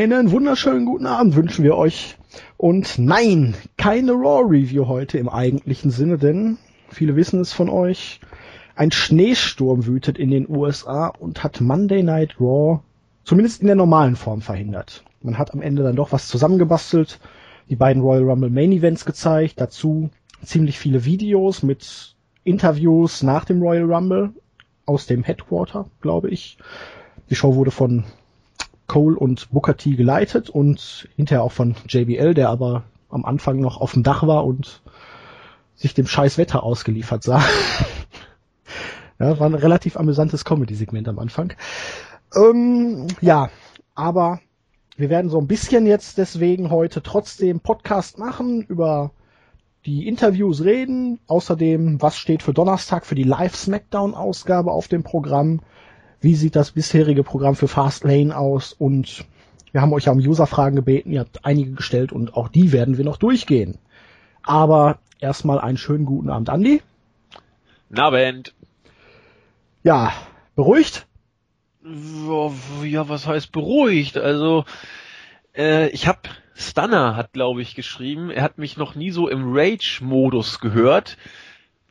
Einen wunderschönen guten Abend wünschen wir euch. Und nein, keine Raw Review heute im eigentlichen Sinne, denn viele wissen es von euch. Ein Schneesturm wütet in den USA und hat Monday Night Raw zumindest in der normalen Form verhindert. Man hat am Ende dann doch was zusammengebastelt, die beiden Royal Rumble Main Events gezeigt, dazu ziemlich viele Videos mit Interviews nach dem Royal Rumble aus dem Headquarter, glaube ich. Die Show wurde von Cole und Booker T geleitet und hinterher auch von JBL, der aber am Anfang noch auf dem Dach war und sich dem scheiß Wetter ausgeliefert sah. ja, war ein relativ amüsantes Comedy-Segment am Anfang. Ähm, ja, aber wir werden so ein bisschen jetzt deswegen heute trotzdem Podcast machen, über die Interviews reden, außerdem, was steht für Donnerstag für die Live-Smackdown-Ausgabe auf dem Programm, wie sieht das bisherige Programm für Fastlane aus und wir haben euch ja um User-Fragen gebeten, ihr habt einige gestellt und auch die werden wir noch durchgehen. Aber erstmal einen schönen guten Abend, Andi. Abend. Ja, beruhigt? Ja, was heißt beruhigt? Also, äh, ich habe Stunner hat, glaube ich, geschrieben, er hat mich noch nie so im Rage-Modus gehört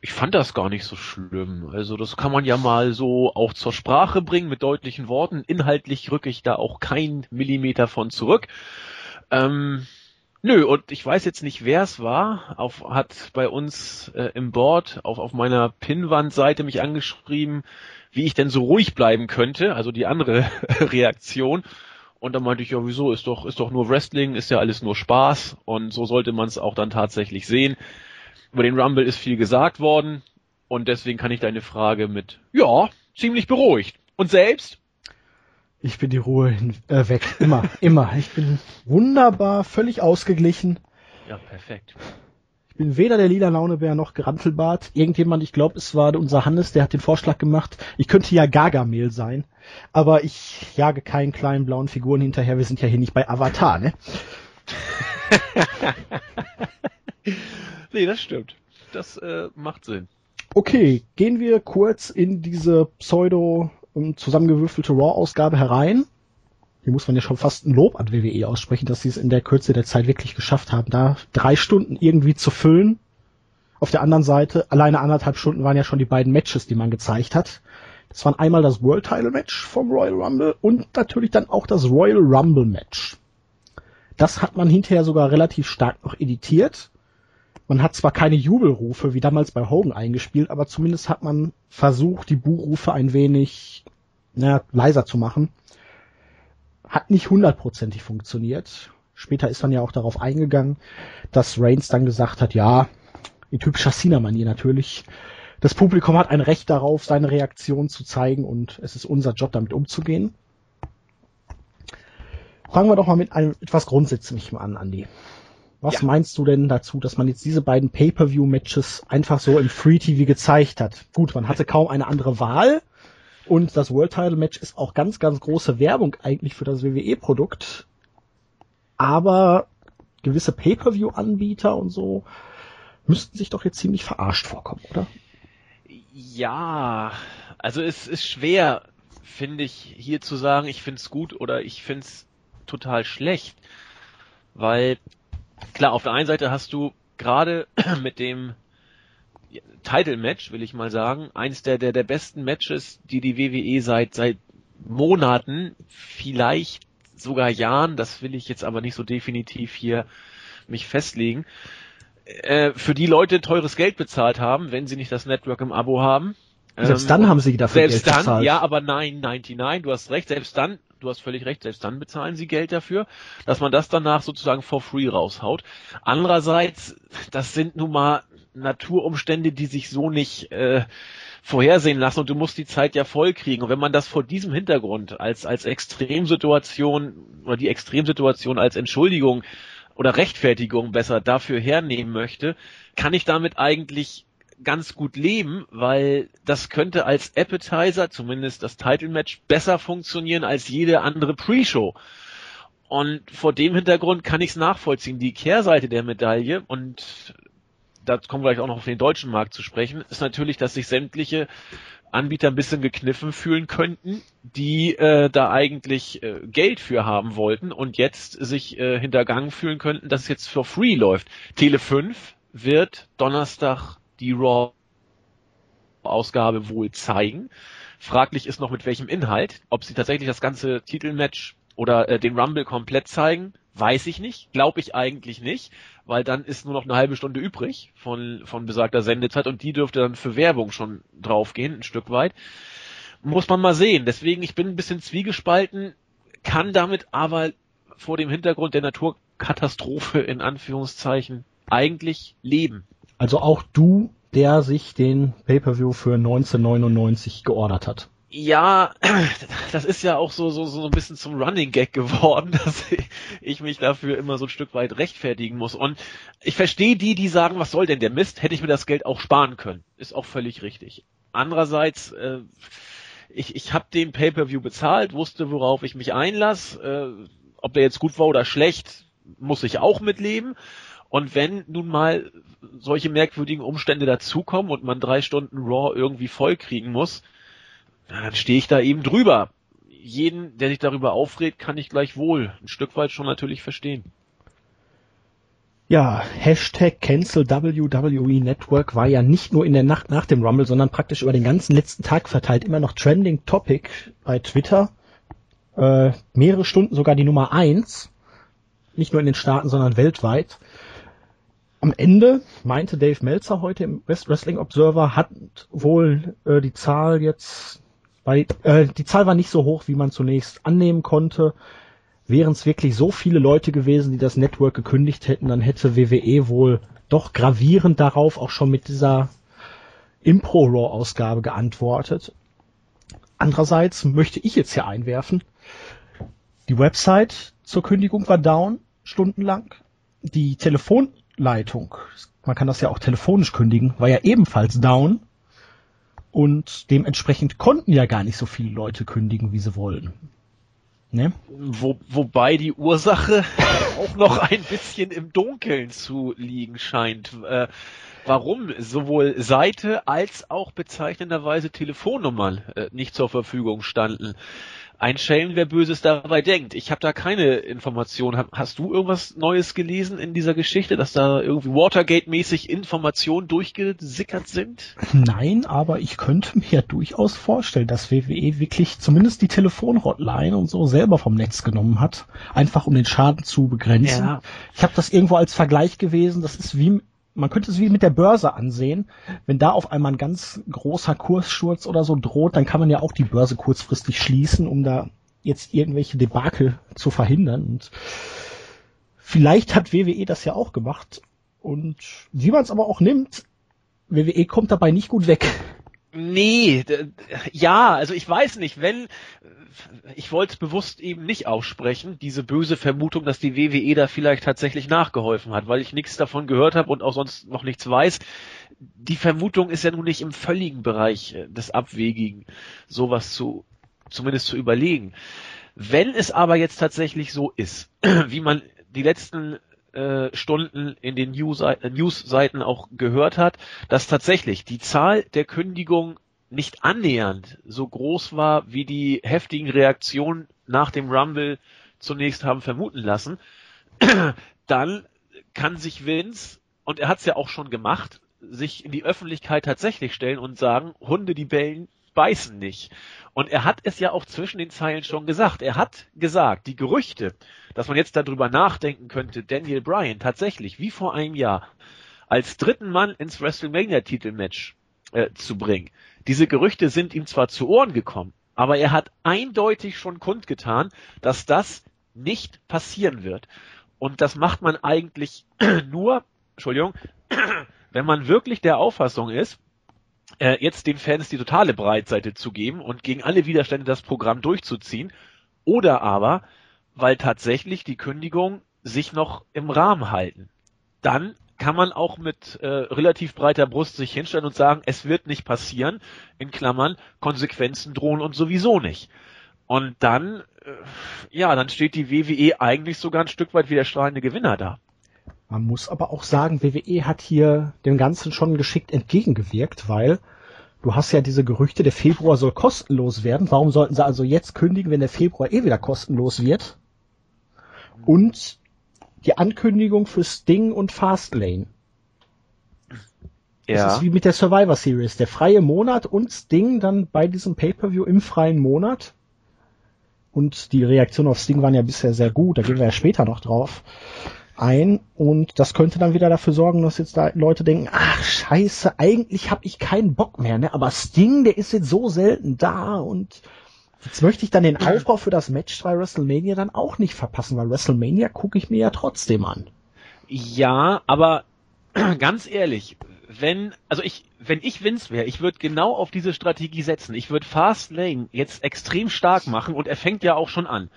ich fand das gar nicht so schlimm. Also das kann man ja mal so auch zur Sprache bringen mit deutlichen Worten. Inhaltlich rücke ich da auch kein Millimeter von zurück. Ähm, nö, und ich weiß jetzt nicht, wer es war. Auf, hat bei uns äh, im Board auf, auf meiner Pinnwandseite mich angeschrieben, wie ich denn so ruhig bleiben könnte. Also die andere Reaktion. Und dann meinte ich, ja, wieso, ist doch, ist doch nur Wrestling, ist ja alles nur Spaß. Und so sollte man es auch dann tatsächlich sehen. Über den Rumble ist viel gesagt worden und deswegen kann ich deine Frage mit ja, ziemlich beruhigt. Und selbst? Ich bin die Ruhe äh, weg. Immer, immer. Ich bin wunderbar, völlig ausgeglichen. Ja, perfekt. Ich bin weder der lila Launebär noch Gerantelbart. Irgendjemand, ich glaube, es war unser Hannes, der hat den Vorschlag gemacht, ich könnte ja Gargamel sein. Aber ich jage keinen kleinen blauen Figuren hinterher. Wir sind ja hier nicht bei Avatar, ne? Nee, das stimmt. Das äh, macht Sinn. Okay, gehen wir kurz in diese pseudo ähm, zusammengewürfelte Raw-Ausgabe herein. Hier muss man ja schon fast ein Lob an WWE aussprechen, dass sie es in der Kürze der Zeit wirklich geschafft haben, da drei Stunden irgendwie zu füllen. Auf der anderen Seite, alleine anderthalb Stunden waren ja schon die beiden Matches, die man gezeigt hat. Das waren einmal das World Title Match vom Royal Rumble und natürlich dann auch das Royal Rumble Match. Das hat man hinterher sogar relativ stark noch editiert man hat zwar keine Jubelrufe wie damals bei Hogan eingespielt, aber zumindest hat man versucht, die Buhrufe ein wenig na, leiser zu machen. Hat nicht hundertprozentig funktioniert. Später ist man ja auch darauf eingegangen, dass Reigns dann gesagt hat, ja, in typischer Cena-Manier natürlich, das Publikum hat ein Recht darauf, seine Reaktion zu zeigen und es ist unser Job, damit umzugehen. Fangen wir doch mal mit einem etwas Grundsätzlichem an, Andy. Was ja. meinst du denn dazu, dass man jetzt diese beiden Pay-per-view-Matches einfach so im Free TV gezeigt hat? Gut, man hatte kaum eine andere Wahl und das World Title Match ist auch ganz, ganz große Werbung eigentlich für das WWE-Produkt. Aber gewisse Pay-per-view-Anbieter und so müssten sich doch jetzt ziemlich verarscht vorkommen, oder? Ja, also es ist schwer, finde ich, hier zu sagen, ich finde es gut oder ich finde es total schlecht. Weil klar, auf der einen Seite hast du gerade mit dem Title Match, will ich mal sagen, eins der, der, der besten Matches, die die WWE seit, seit Monaten, vielleicht sogar Jahren, das will ich jetzt aber nicht so definitiv hier mich festlegen, äh, für die Leute teures Geld bezahlt haben, wenn sie nicht das Network im Abo haben. Selbst ähm, dann haben sie dafür Geld dann, bezahlt. Ja, aber nein, 99, du hast recht, selbst dann du hast völlig recht, selbst dann bezahlen sie Geld dafür, dass man das danach sozusagen for free raushaut. Andererseits, das sind nun mal Naturumstände, die sich so nicht äh, vorhersehen lassen und du musst die Zeit ja voll kriegen. Und wenn man das vor diesem Hintergrund als, als Extremsituation oder die Extremsituation als Entschuldigung oder Rechtfertigung besser dafür hernehmen möchte, kann ich damit eigentlich ganz gut leben, weil das könnte als Appetizer, zumindest das Title Match, besser funktionieren als jede andere Pre-Show. Und vor dem Hintergrund kann ich es nachvollziehen. Die Kehrseite der Medaille, und da kommen wir gleich auch noch auf den deutschen Markt zu sprechen, ist natürlich, dass sich sämtliche Anbieter ein bisschen gekniffen fühlen könnten, die äh, da eigentlich äh, Geld für haben wollten und jetzt sich äh, hintergangen fühlen könnten, dass es jetzt for free läuft. Tele 5 wird Donnerstag die Raw Ausgabe wohl zeigen. Fraglich ist noch mit welchem Inhalt. Ob sie tatsächlich das ganze Titelmatch oder äh, den Rumble komplett zeigen, weiß ich nicht. Glaube ich eigentlich nicht, weil dann ist nur noch eine halbe Stunde übrig von, von besagter Sendezeit und die dürfte dann für Werbung schon draufgehen, ein Stück weit. Muss man mal sehen. Deswegen, ich bin ein bisschen zwiegespalten, kann damit aber vor dem Hintergrund der Naturkatastrophe in Anführungszeichen eigentlich leben. Also auch du der sich den Pay-per-View für 1999 geordert hat. Ja, das ist ja auch so, so, so ein bisschen zum Running Gag geworden, dass ich mich dafür immer so ein Stück weit rechtfertigen muss. Und ich verstehe die, die sagen, was soll denn der Mist? Hätte ich mir das Geld auch sparen können. Ist auch völlig richtig. Andererseits, äh, ich, ich habe den Pay-per-View bezahlt, wusste, worauf ich mich einlasse. Äh, ob der jetzt gut war oder schlecht, muss ich auch mitleben. Und wenn nun mal solche merkwürdigen Umstände dazukommen und man drei Stunden Raw irgendwie vollkriegen muss, dann stehe ich da eben drüber. Jeden, der sich darüber aufregt, kann ich gleich wohl ein Stück weit schon natürlich verstehen. Ja, Hashtag Cancel WWE Network war ja nicht nur in der Nacht nach dem Rumble, sondern praktisch über den ganzen letzten Tag verteilt immer noch Trending Topic bei Twitter. Äh, mehrere Stunden sogar die Nummer eins. Nicht nur in den Staaten, sondern weltweit. Am Ende meinte Dave Meltzer heute im West Wrestling Observer, hat wohl äh, die Zahl jetzt, weil äh, die Zahl war nicht so hoch, wie man zunächst annehmen konnte. Wären es wirklich so viele Leute gewesen, die das Network gekündigt hätten, dann hätte WWE wohl doch gravierend darauf auch schon mit dieser Impro Raw Ausgabe geantwortet. Andererseits möchte ich jetzt hier einwerfen, die Website zur Kündigung war down, stundenlang. Die Telefon Leitung, man kann das ja auch telefonisch kündigen, war ja ebenfalls down und dementsprechend konnten ja gar nicht so viele Leute kündigen, wie sie wollen. Ne? Wo, wobei die Ursache auch noch ein bisschen im Dunkeln zu liegen scheint. Äh, warum sowohl Seite als auch bezeichnenderweise Telefonnummern äh, nicht zur Verfügung standen ein Schelm, wer Böses dabei denkt. Ich habe da keine Informationen. Hast du irgendwas Neues gelesen in dieser Geschichte, dass da irgendwie Watergate-mäßig Informationen durchgesickert sind? Nein, aber ich könnte mir durchaus vorstellen, dass WWE wirklich zumindest die Telefonhotline und so selber vom Netz genommen hat, einfach um den Schaden zu begrenzen. Ja. Ich habe das irgendwo als Vergleich gewesen. Das ist wie man könnte es wie mit der Börse ansehen. Wenn da auf einmal ein ganz großer Kurssturz oder so droht, dann kann man ja auch die Börse kurzfristig schließen, um da jetzt irgendwelche Debakel zu verhindern. Und vielleicht hat WWE das ja auch gemacht. Und wie man es aber auch nimmt, WWE kommt dabei nicht gut weg. Nee, ja, also ich weiß nicht, wenn ich wollte es bewusst eben nicht aussprechen, diese böse Vermutung, dass die WWE da vielleicht tatsächlich nachgeholfen hat, weil ich nichts davon gehört habe und auch sonst noch nichts weiß. Die Vermutung ist ja nun nicht im völligen Bereich äh, des Abwegigen, sowas zu, zumindest zu überlegen. Wenn es aber jetzt tatsächlich so ist, wie man die letzten äh, Stunden in den äh, News-Seiten auch gehört hat, dass tatsächlich die Zahl der Kündigungen nicht annähernd so groß war, wie die heftigen Reaktionen nach dem Rumble zunächst haben vermuten lassen, dann kann sich Vince, und er hat es ja auch schon gemacht, sich in die Öffentlichkeit tatsächlich stellen und sagen, Hunde, die bellen, beißen nicht. Und er hat es ja auch zwischen den Zeilen schon gesagt. Er hat gesagt, die Gerüchte, dass man jetzt darüber nachdenken könnte, Daniel Bryan tatsächlich, wie vor einem Jahr, als dritten Mann ins WrestleMania-Titelmatch äh, zu bringen. Diese Gerüchte sind ihm zwar zu Ohren gekommen, aber er hat eindeutig schon kundgetan, dass das nicht passieren wird. Und das macht man eigentlich nur, Entschuldigung, wenn man wirklich der Auffassung ist, äh, jetzt den Fans die totale Breitseite zu geben und gegen alle Widerstände das Programm durchzuziehen, oder aber, weil tatsächlich die Kündigung sich noch im Rahmen halten. Dann kann man auch mit äh, relativ breiter Brust sich hinstellen und sagen, es wird nicht passieren, in Klammern, Konsequenzen drohen und sowieso nicht. Und dann, äh, ja, dann steht die WWE eigentlich sogar ein Stück weit wie der strahlende Gewinner da. Man muss aber auch sagen, WWE hat hier dem Ganzen schon geschickt entgegengewirkt, weil du hast ja diese Gerüchte, der Februar soll kostenlos werden. Warum sollten sie also jetzt kündigen, wenn der Februar eh wieder kostenlos wird? Und die Ankündigung für Sting und Fastlane. Ja. Das ist wie mit der Survivor Series. Der freie Monat und Sting dann bei diesem Pay-Per-View im freien Monat. Und die Reaktionen auf Sting waren ja bisher sehr gut, da gehen wir ja später noch drauf ein und das könnte dann wieder dafür sorgen, dass jetzt da Leute denken, ach scheiße, eigentlich habe ich keinen Bock mehr, ne? aber Sting, der ist jetzt so selten da und jetzt möchte ich dann den Aufbau für das Match bei WrestleMania dann auch nicht verpassen, weil WrestleMania gucke ich mir ja trotzdem an. Ja, aber ganz ehrlich, wenn, also ich, wenn ich Vince wäre, ich würde genau auf diese Strategie setzen. Ich würde Fast Lane jetzt extrem stark machen und er fängt ja auch schon an.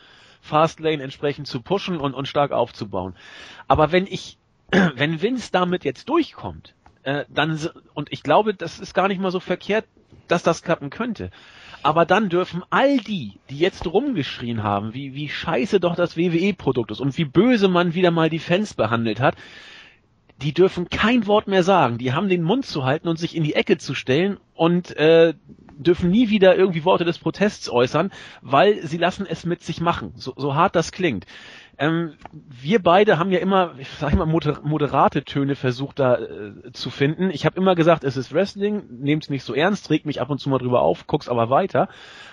Fastlane entsprechend zu pushen und, und stark aufzubauen. Aber wenn ich, wenn Vince damit jetzt durchkommt, äh, dann, und ich glaube, das ist gar nicht mal so verkehrt, dass das klappen könnte. Aber dann dürfen all die, die jetzt rumgeschrien haben, wie, wie scheiße doch das WWE-Produkt ist und wie böse man wieder mal die Fans behandelt hat, die dürfen kein Wort mehr sagen. Die haben den Mund zu halten und sich in die Ecke zu stellen und äh, dürfen nie wieder irgendwie Worte des Protests äußern, weil sie lassen es mit sich machen. So, so hart das klingt. Ähm, wir beide haben ja immer, ich sag mal, moder moderate Töne versucht da äh, zu finden. Ich habe immer gesagt, es ist Wrestling, nehmt es nicht so ernst, regt mich ab und zu mal drüber auf, guck's aber weiter.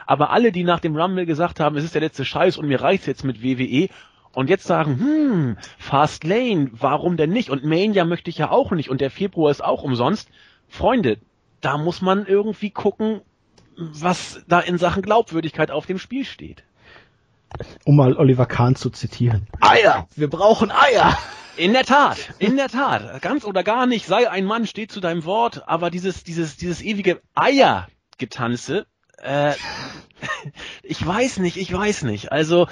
Aber alle, die nach dem Rumble gesagt haben, es ist der letzte Scheiß und mir reicht's jetzt mit WWE und jetzt sagen, hm, Fast Lane, warum denn nicht? Und Mania möchte ich ja auch nicht und der Februar ist auch umsonst. Freunde, da muss man irgendwie gucken, was da in Sachen Glaubwürdigkeit auf dem Spiel steht. Um mal Oliver Kahn zu zitieren. Eier! Wir brauchen Eier! In der Tat, in der Tat. Ganz oder gar nicht, sei ein Mann, steht zu deinem Wort, aber dieses, dieses, dieses ewige Eier-Getanze, äh, ich weiß nicht, ich weiß nicht. Also,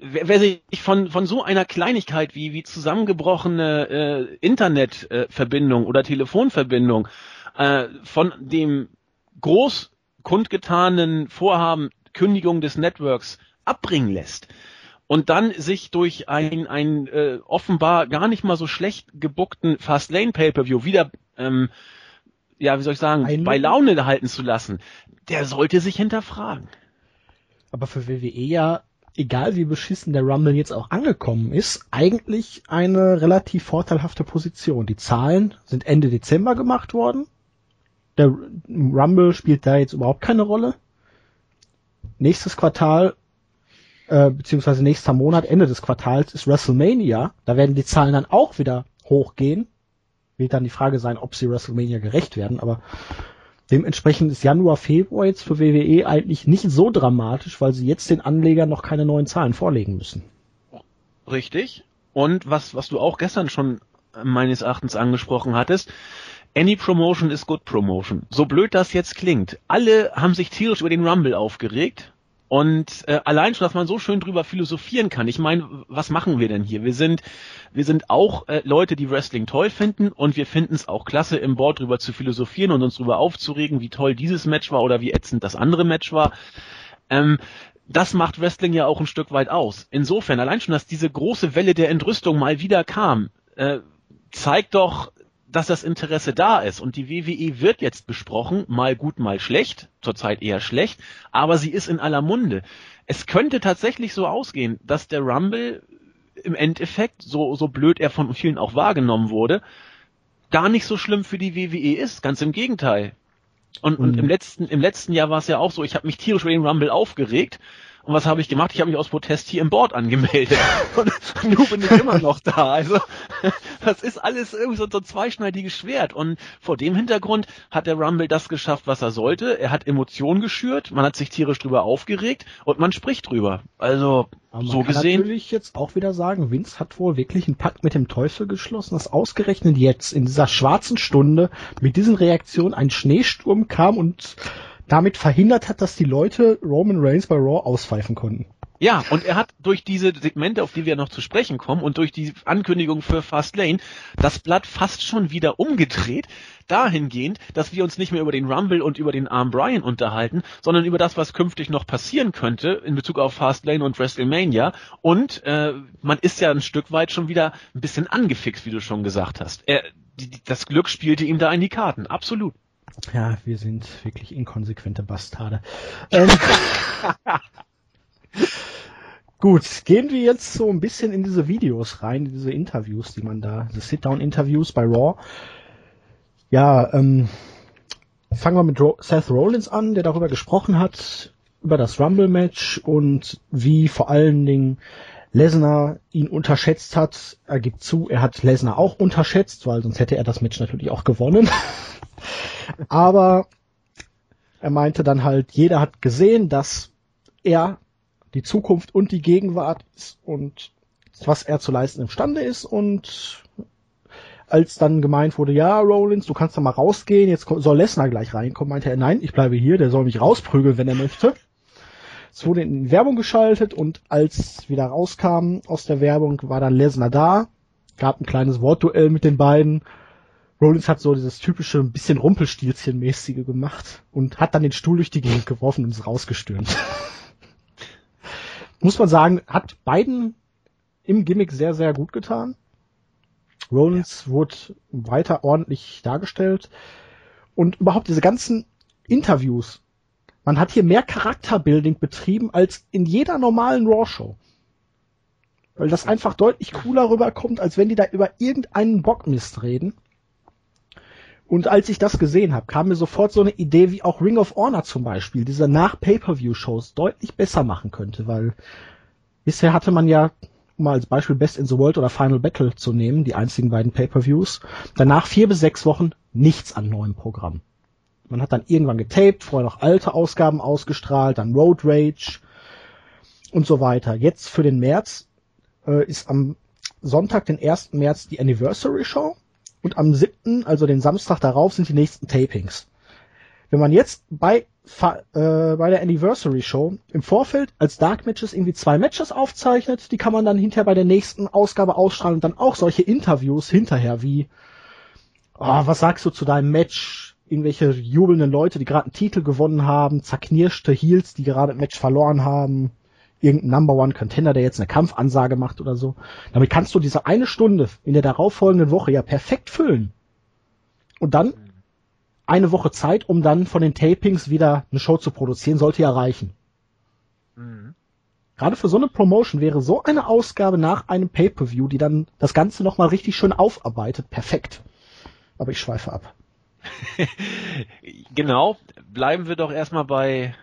wer, wer sich von, von so einer Kleinigkeit wie, wie zusammengebrochene äh, Internetverbindung äh, oder Telefonverbindung äh, von dem groß kundgetanen Vorhaben Kündigung des Networks abbringen lässt und dann sich durch ein, ein äh, offenbar gar nicht mal so schlecht gebuckten Fastlane Pay-Per-View wieder, ähm, ja, wie soll ich sagen, ein bei Laune halten zu lassen, der sollte sich hinterfragen. Aber für WWE ja, egal wie beschissen der Rumble jetzt auch angekommen ist, eigentlich eine relativ vorteilhafte Position. Die Zahlen sind Ende Dezember gemacht worden der Rumble spielt da jetzt überhaupt keine Rolle. Nächstes Quartal, äh, beziehungsweise nächster Monat, Ende des Quartals ist WrestleMania. Da werden die Zahlen dann auch wieder hochgehen. Wird dann die Frage sein, ob sie WrestleMania gerecht werden, aber dementsprechend ist Januar, Februar jetzt für WWE eigentlich nicht so dramatisch, weil sie jetzt den Anlegern noch keine neuen Zahlen vorlegen müssen. Richtig. Und was, was du auch gestern schon meines Erachtens angesprochen hattest, Any Promotion is good Promotion. So blöd das jetzt klingt. Alle haben sich tierisch über den Rumble aufgeregt. Und äh, allein schon, dass man so schön drüber philosophieren kann. Ich meine, was machen wir denn hier? Wir sind, wir sind auch äh, Leute, die Wrestling toll finden und wir finden es auch klasse, im Board drüber zu philosophieren und uns drüber aufzuregen, wie toll dieses Match war oder wie ätzend das andere Match war. Ähm, das macht Wrestling ja auch ein Stück weit aus. Insofern, allein schon, dass diese große Welle der Entrüstung mal wieder kam, äh, zeigt doch, dass das Interesse da ist und die WWE wird jetzt besprochen, mal gut, mal schlecht, zurzeit eher schlecht, aber sie ist in aller Munde. Es könnte tatsächlich so ausgehen, dass der Rumble im Endeffekt, so, so blöd er von vielen auch wahrgenommen wurde, gar nicht so schlimm für die WWE ist, ganz im Gegenteil. Und, und im mhm. letzten, im letzten Jahr war es ja auch so, ich habe mich tierisch über den Rumble aufgeregt und was habe ich gemacht? Ich habe mich aus Protest hier im Board angemeldet. Und nun bin ich immer noch da. Also das ist alles irgendwie so, so ein zweischneidiges Schwert. Und vor dem Hintergrund hat der Rumble das geschafft, was er sollte. Er hat Emotionen geschürt, man hat sich tierisch drüber aufgeregt und man spricht drüber. Also aber so kann gesehen. natürlich jetzt auch wieder sagen, Vince hat wohl wirklich einen Pakt mit dem Teufel geschlossen, dass ausgerechnet jetzt in dieser schwarzen Stunde mit diesen Reaktionen ein Schneesturm kam und damit verhindert hat, dass die Leute Roman Reigns bei Raw auspfeifen konnten. Ja, und er hat durch diese Segmente, auf die wir noch zu sprechen kommen, und durch die Ankündigung für Fastlane das Blatt fast schon wieder umgedreht, dahingehend, dass wir uns nicht mehr über den Rumble und über den Arm Brian unterhalten, sondern über das, was künftig noch passieren könnte in Bezug auf Fastlane und WrestleMania. Und äh, man ist ja ein Stück weit schon wieder ein bisschen angefixt, wie du schon gesagt hast. Er, die, das Glück spielte ihm da in die Karten, absolut. Ja, wir sind wirklich inkonsequente Bastarde. Ähm, gut, gehen wir jetzt so ein bisschen in diese Videos rein, diese Interviews, die man da, diese Sit-Down-Interviews bei Raw. Ja, ähm, fangen wir mit Seth Rollins an, der darüber gesprochen hat, über das Rumble-Match und wie vor allen Dingen Lesnar ihn unterschätzt hat. Er gibt zu, er hat Lesnar auch unterschätzt, weil sonst hätte er das Match natürlich auch gewonnen. Aber er meinte dann halt, jeder hat gesehen, dass er die Zukunft und die Gegenwart ist und was er zu leisten imstande ist und als dann gemeint wurde, ja, Rollins, du kannst da mal rausgehen, jetzt soll Lesnar gleich reinkommen, meinte er, nein, ich bleibe hier, der soll mich rausprügeln, wenn er möchte. Es wurde in Werbung geschaltet und als wieder rauskam aus der Werbung, war dann Lesnar da, gab ein kleines Wortduell mit den beiden. Rollins hat so dieses typische, ein bisschen Rumpelstilzchen-mäßige gemacht und hat dann den Stuhl durch die Gegend geworfen und ist rausgestürmt. Muss man sagen, hat beiden im Gimmick sehr, sehr gut getan. Rollins ja. wurde weiter ordentlich dargestellt. Und überhaupt diese ganzen Interviews. Man hat hier mehr Charakterbuilding betrieben als in jeder normalen Raw-Show. Weil das einfach deutlich cooler rüberkommt, als wenn die da über irgendeinen Bockmist reden. Und als ich das gesehen habe, kam mir sofort so eine Idee, wie auch Ring of Honor zum Beispiel, diese Nach-Pay-Per-View-Shows deutlich besser machen könnte, weil bisher hatte man ja um mal als Beispiel Best in the World oder Final Battle zu nehmen, die einzigen beiden Pay-per-Views. Danach vier bis sechs Wochen nichts an neuem Programm. Man hat dann irgendwann getaped, vorher noch alte Ausgaben ausgestrahlt, dann Road Rage und so weiter. Jetzt für den März äh, ist am Sonntag, den 1. März, die Anniversary Show und am 7., also den Samstag darauf, sind die nächsten Tapings. Wenn man jetzt bei äh, bei der Anniversary Show im Vorfeld als Dark Matches irgendwie zwei Matches aufzeichnet, die kann man dann hinterher bei der nächsten Ausgabe ausstrahlen und dann auch solche Interviews hinterher wie, oh, was sagst du zu deinem Match? Irgendwelche jubelnden Leute, die gerade einen Titel gewonnen haben, zerknirschte Heels, die gerade ein Match verloren haben, irgendein Number One Contender, der jetzt eine Kampfansage macht oder so. Damit kannst du diese eine Stunde in der darauffolgenden Woche ja perfekt füllen. Und dann eine Woche Zeit, um dann von den Tapings wieder eine Show zu produzieren, sollte ja reichen. Mhm. Gerade für so eine Promotion wäre so eine Ausgabe nach einem Pay-per-View, die dann das Ganze nochmal richtig schön aufarbeitet, perfekt. Aber ich schweife ab. genau, bleiben wir doch erstmal bei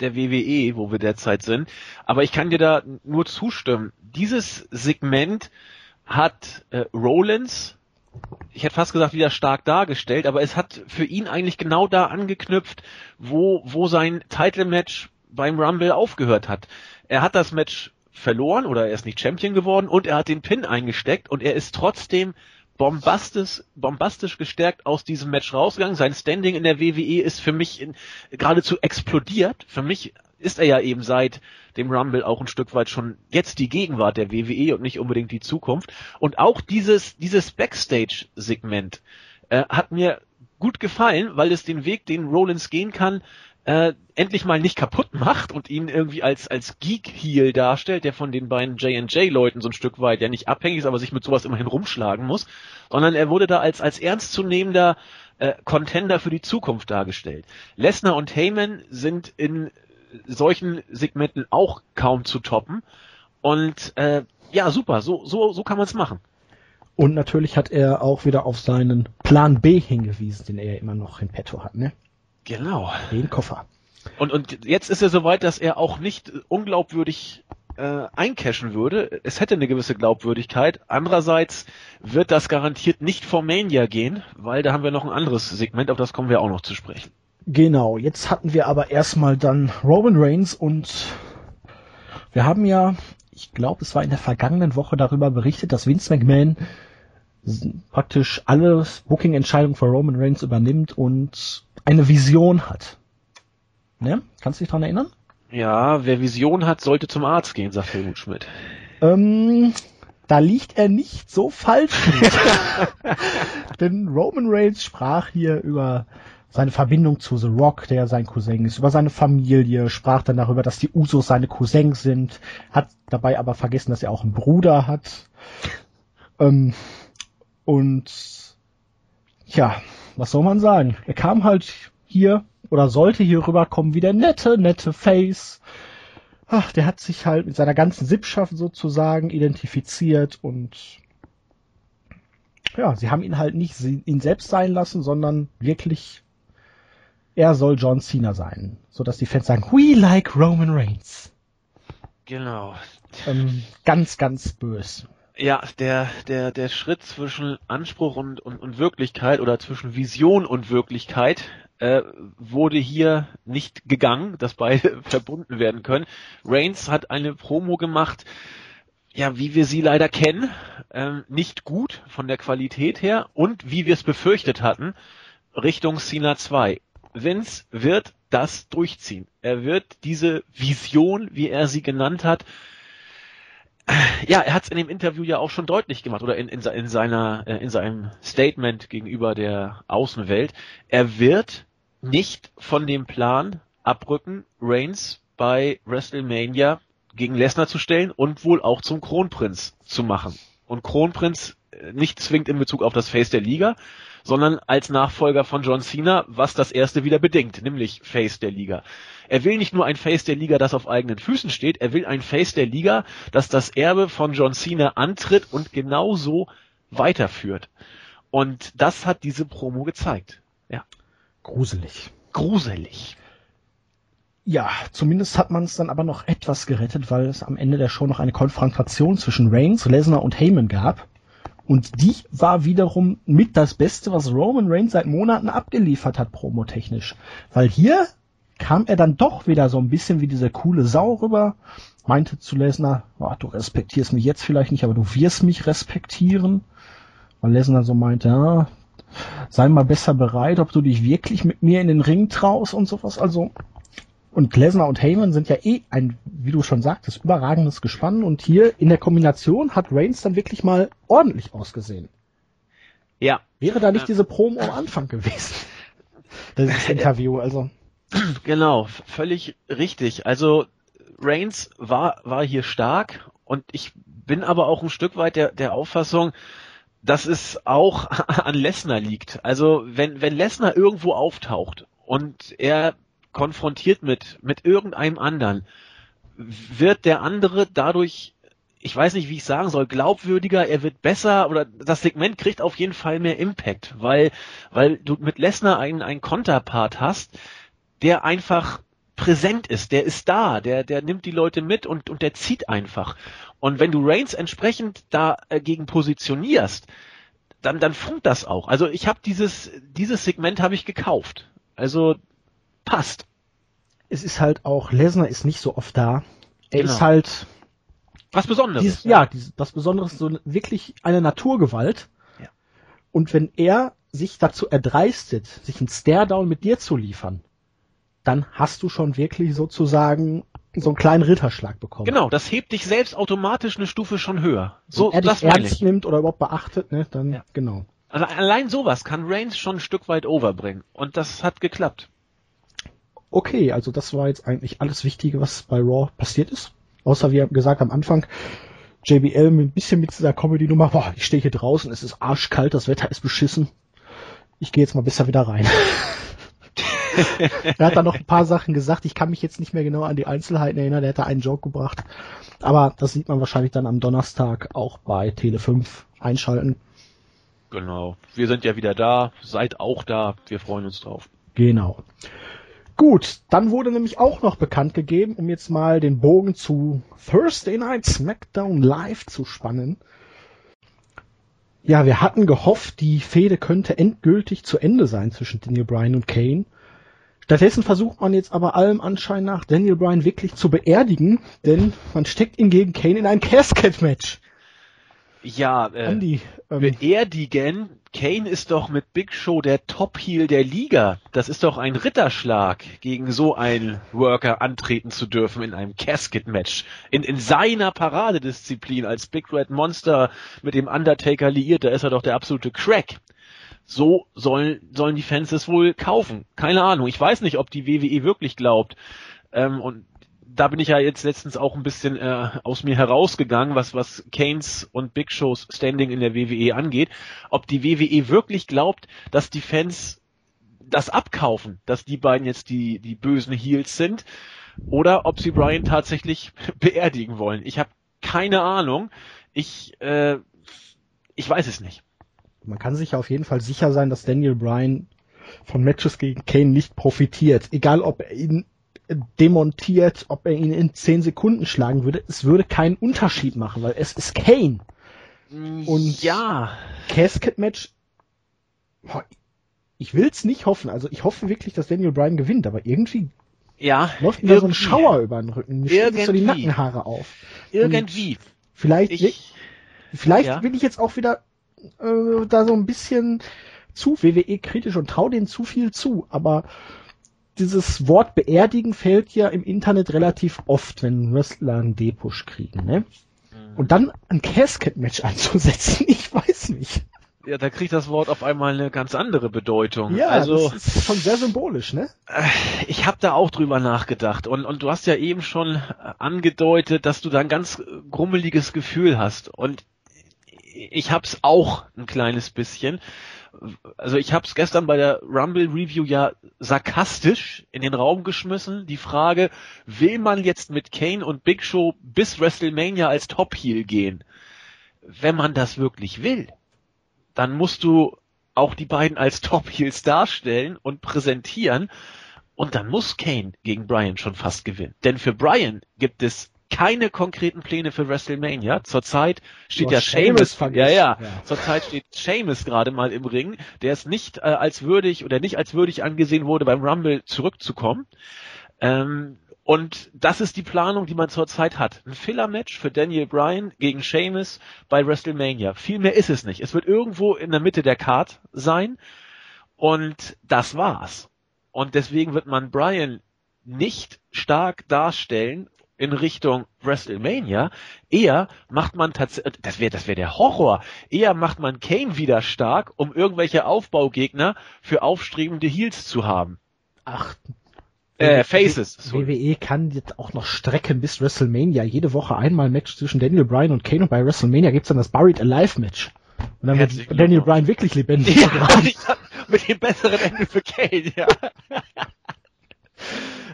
der WWE, wo wir derzeit sind. Aber ich kann dir da nur zustimmen. Dieses Segment hat äh, Rollins ich hätte fast gesagt, wieder stark dargestellt, aber es hat für ihn eigentlich genau da angeknüpft, wo, wo sein Title-Match beim Rumble aufgehört hat. Er hat das Match verloren oder er ist nicht Champion geworden und er hat den Pin eingesteckt und er ist trotzdem bombastisch, bombastisch gestärkt aus diesem Match rausgegangen. Sein Standing in der WWE ist für mich in, geradezu explodiert. Für mich ist er ja eben seit dem Rumble auch ein Stück weit schon jetzt die Gegenwart der WWE und nicht unbedingt die Zukunft. Und auch dieses, dieses Backstage-Segment äh, hat mir gut gefallen, weil es den Weg, den Rollins gehen kann, äh, endlich mal nicht kaputt macht und ihn irgendwie als als Geek Heel darstellt, der von den beiden J&J Leuten so ein Stück weit ja nicht abhängig ist, aber sich mit sowas immerhin rumschlagen muss, sondern er wurde da als als ernstzunehmender äh, Contender für die Zukunft dargestellt. Lesnar und Heyman sind in solchen Segmenten auch kaum zu toppen. Und äh, ja, super, so, so, so kann man es machen. Und natürlich hat er auch wieder auf seinen Plan B hingewiesen, den er immer noch in petto hat, ne? Genau. Den Koffer. Und, und jetzt ist er soweit, dass er auch nicht unglaubwürdig äh, eincashen würde. Es hätte eine gewisse Glaubwürdigkeit. Andererseits wird das garantiert nicht vor Mania gehen, weil da haben wir noch ein anderes Segment, auf das kommen wir auch noch zu sprechen. Genau, jetzt hatten wir aber erstmal dann Roman Reigns und wir haben ja, ich glaube, es war in der vergangenen Woche darüber berichtet, dass Vince McMahon praktisch alle Booking-Entscheidungen für Roman Reigns übernimmt und eine Vision hat. Ne? Kannst du dich dran erinnern? Ja, wer Vision hat, sollte zum Arzt gehen, sagt Helmut Schmidt. Ähm, da liegt er nicht so falsch. Denn Roman Reigns sprach hier über seine Verbindung zu The Rock, der sein Cousin ist, über seine Familie, sprach dann darüber, dass die Usos seine Cousins sind, hat dabei aber vergessen, dass er auch einen Bruder hat. Ähm, und ja, was soll man sagen? Er kam halt hier oder sollte hier rüberkommen wie der nette, nette Face. Ach, der hat sich halt mit seiner ganzen Sippschaft sozusagen identifiziert und ja, sie haben ihn halt nicht ihn selbst sein lassen, sondern wirklich er soll John Cena sein, so dass die Fans sagen, we like Roman Reigns. Genau. Ähm, ganz, ganz bös. Ja, der, der, der Schritt zwischen Anspruch und, und, und Wirklichkeit oder zwischen Vision und Wirklichkeit äh, wurde hier nicht gegangen, dass beide verbunden werden können. Reigns hat eine Promo gemacht, ja, wie wir sie leider kennen, ähm, nicht gut von der Qualität her und wie wir es befürchtet hatten, Richtung Cena 2. Vince wird das durchziehen. Er wird diese Vision, wie er sie genannt hat, ja, er hat es in dem Interview ja auch schon deutlich gemacht oder in, in, in seiner äh, in seinem Statement gegenüber der Außenwelt. Er wird nicht von dem Plan abrücken, Reigns bei WrestleMania gegen Lesnar zu stellen und wohl auch zum Kronprinz zu machen. Und Kronprinz äh, nicht zwingend in Bezug auf das Face der Liga, sondern als Nachfolger von John Cena, was das erste wieder bedingt, nämlich Face der Liga. Er will nicht nur ein Face der Liga, das auf eigenen Füßen steht, er will ein Face der Liga, das das Erbe von John Cena antritt und genauso weiterführt. Und das hat diese Promo gezeigt. Ja. Gruselig. Gruselig. Ja, zumindest hat man es dann aber noch etwas gerettet, weil es am Ende der Show noch eine Konfrontation zwischen Reigns, Lesnar und Heyman gab. Und die war wiederum mit das Beste, was Roman Reigns seit Monaten abgeliefert hat, promotechnisch. Weil hier kam er dann doch wieder so ein bisschen wie diese coole Sau rüber, meinte zu Lesnar, oh, du respektierst mich jetzt vielleicht nicht, aber du wirst mich respektieren. Weil Lesnar so meinte, ja, sei mal besser bereit, ob du dich wirklich mit mir in den Ring traust und sowas. Also und Lesnar und Heyman sind ja eh ein, wie du schon sagtest, überragendes Gespann. Und hier in der Kombination hat Reigns dann wirklich mal ordentlich ausgesehen. Ja. Wäre da nicht diese Promo am Anfang gewesen? Das Interview, also. Genau, völlig richtig. Also Reigns war, war hier stark und ich bin aber auch ein Stück weit der, der Auffassung, dass es auch an Lesnar liegt. Also wenn, wenn Lesnar irgendwo auftaucht und er konfrontiert mit, mit irgendeinem anderen, wird der andere dadurch, ich weiß nicht, wie ich sagen soll, glaubwürdiger, er wird besser oder das Segment kriegt auf jeden Fall mehr Impact, weil, weil du mit Lesnar einen, einen Konterpart hast, der einfach präsent ist, der ist da, der, der nimmt die Leute mit und, und der zieht einfach. Und wenn du Reigns entsprechend dagegen positionierst, dann, dann funkt das auch. Also ich habe dieses, dieses Segment habe ich gekauft. Also passt. Es ist halt auch, Lesnar ist nicht so oft da. Er genau. ist halt was Besonderes. Dieses, ja, dieses, was Besonderes, so wirklich eine Naturgewalt. Ja. Und wenn er sich dazu erdreistet, sich einen Stare-Down mit dir zu liefern, dann hast du schon wirklich sozusagen so einen kleinen Ritterschlag bekommen. Genau, das hebt dich selbst automatisch eine Stufe schon höher. So, Wenn er das dich ernst ich. nimmt oder überhaupt beachtet, ne, dann ja. genau. Also allein sowas kann Reigns schon ein Stück weit overbringen. Und das hat geklappt. Okay, also das war jetzt eigentlich alles Wichtige, was bei Raw passiert ist. Außer wie gesagt am Anfang, JBL ein bisschen mit dieser Comedy-Nummer, boah, ich stehe hier draußen, es ist arschkalt, das Wetter ist beschissen. Ich gehe jetzt mal besser wieder rein. er hat dann noch ein paar Sachen gesagt, ich kann mich jetzt nicht mehr genau an die Einzelheiten erinnern, er hat da einen Joke gebracht. Aber das sieht man wahrscheinlich dann am Donnerstag auch bei Tele 5 einschalten. Genau. Wir sind ja wieder da, seid auch da, wir freuen uns drauf. Genau. Gut, dann wurde nämlich auch noch bekannt gegeben, um jetzt mal den Bogen zu Thursday Night SmackDown Live zu spannen. Ja, wir hatten gehofft, die Fehde könnte endgültig zu Ende sein zwischen Daniel Bryan und Kane. Stattdessen versucht man jetzt aber allem Anschein nach Daniel Bryan wirklich zu beerdigen, denn man steckt ihn gegen Kane in ein Casket-Match. Ja, äh, Andy, ähm, beerdigen. Kane ist doch mit Big Show der Top-Heel der Liga. Das ist doch ein Ritterschlag, gegen so einen Worker antreten zu dürfen in einem Casket-Match. In, in seiner Paradedisziplin als Big Red Monster mit dem Undertaker liiert, da ist er doch der absolute Crack. So sollen, sollen die Fans es wohl kaufen. Keine Ahnung. Ich weiß nicht, ob die WWE wirklich glaubt. Ähm, und da bin ich ja jetzt letztens auch ein bisschen äh, aus mir herausgegangen, was was Kanes und Big Shows Standing in der WWE angeht, ob die WWE wirklich glaubt, dass die Fans das abkaufen, dass die beiden jetzt die die bösen Heels sind oder ob sie Brian tatsächlich beerdigen wollen. Ich habe keine Ahnung. Ich äh, ich weiß es nicht. Man kann sich auf jeden Fall sicher sein, dass Daniel Bryan von Matches gegen Kane nicht profitiert. Egal ob er ihn demontiert, ob er ihn in 10 Sekunden schlagen würde, es würde keinen Unterschied machen, weil es ist Kane. Und ja, Casket Match, ich will's nicht hoffen. Also ich hoffe wirklich, dass Daniel Bryan gewinnt, aber irgendwie ja, läuft mir so ein Schauer über den Rücken. Mir irgendwie. so die Nackenhaare auf. Irgendwie. Und vielleicht, ich, vielleicht ja. will ich jetzt auch wieder äh, da so ein bisschen zu WWE kritisch und trau denen zu viel zu, aber dieses Wort beerdigen fällt ja im Internet relativ oft, wenn Wrestler einen D-Push kriegen, ne? Mhm. Und dann ein Casket-Match einzusetzen, ich weiß nicht. Ja, da kriegt das Wort auf einmal eine ganz andere Bedeutung. Ja, also das ist schon sehr symbolisch, ne? Äh, ich habe da auch drüber nachgedacht und und du hast ja eben schon angedeutet, dass du da ein ganz grummeliges Gefühl hast und ich hab's auch ein kleines bisschen also ich habe es gestern bei der Rumble Review ja sarkastisch in den Raum geschmissen, die Frage, will man jetzt mit Kane und Big Show bis WrestleMania als Top Heel gehen? Wenn man das wirklich will, dann musst du auch die beiden als Top Heels darstellen und präsentieren und dann muss Kane gegen Brian schon fast gewinnen. Denn für Brian gibt es keine konkreten Pläne für WrestleMania. Zurzeit steht ja Sheamus, ja, ja, ja. Zurzeit steht Sheamus gerade mal im Ring, der es nicht äh, als würdig oder nicht als würdig angesehen wurde, beim Rumble zurückzukommen. Ähm, und das ist die Planung, die man zurzeit hat. Ein Filler-Match für Daniel Bryan gegen Sheamus bei WrestleMania. Viel mehr ist es nicht. Es wird irgendwo in der Mitte der Card sein. Und das war's. Und deswegen wird man Bryan nicht stark darstellen in Richtung WrestleMania. Eher macht man tatsächlich, das wäre das wäre der Horror. Eher macht man Kane wieder stark, um irgendwelche Aufbaugegner für aufstrebende Heels zu haben. Ach, äh, Faces. WWE kann jetzt auch noch strecken bis WrestleMania. Jede Woche einmal Match zwischen Daniel Bryan und Kane und bei WrestleMania gibt's dann das Buried Alive Match. Und dann wird Daniel Bryan wirklich lebendig. Ja, mit dem besseren Ende für Kane, ja.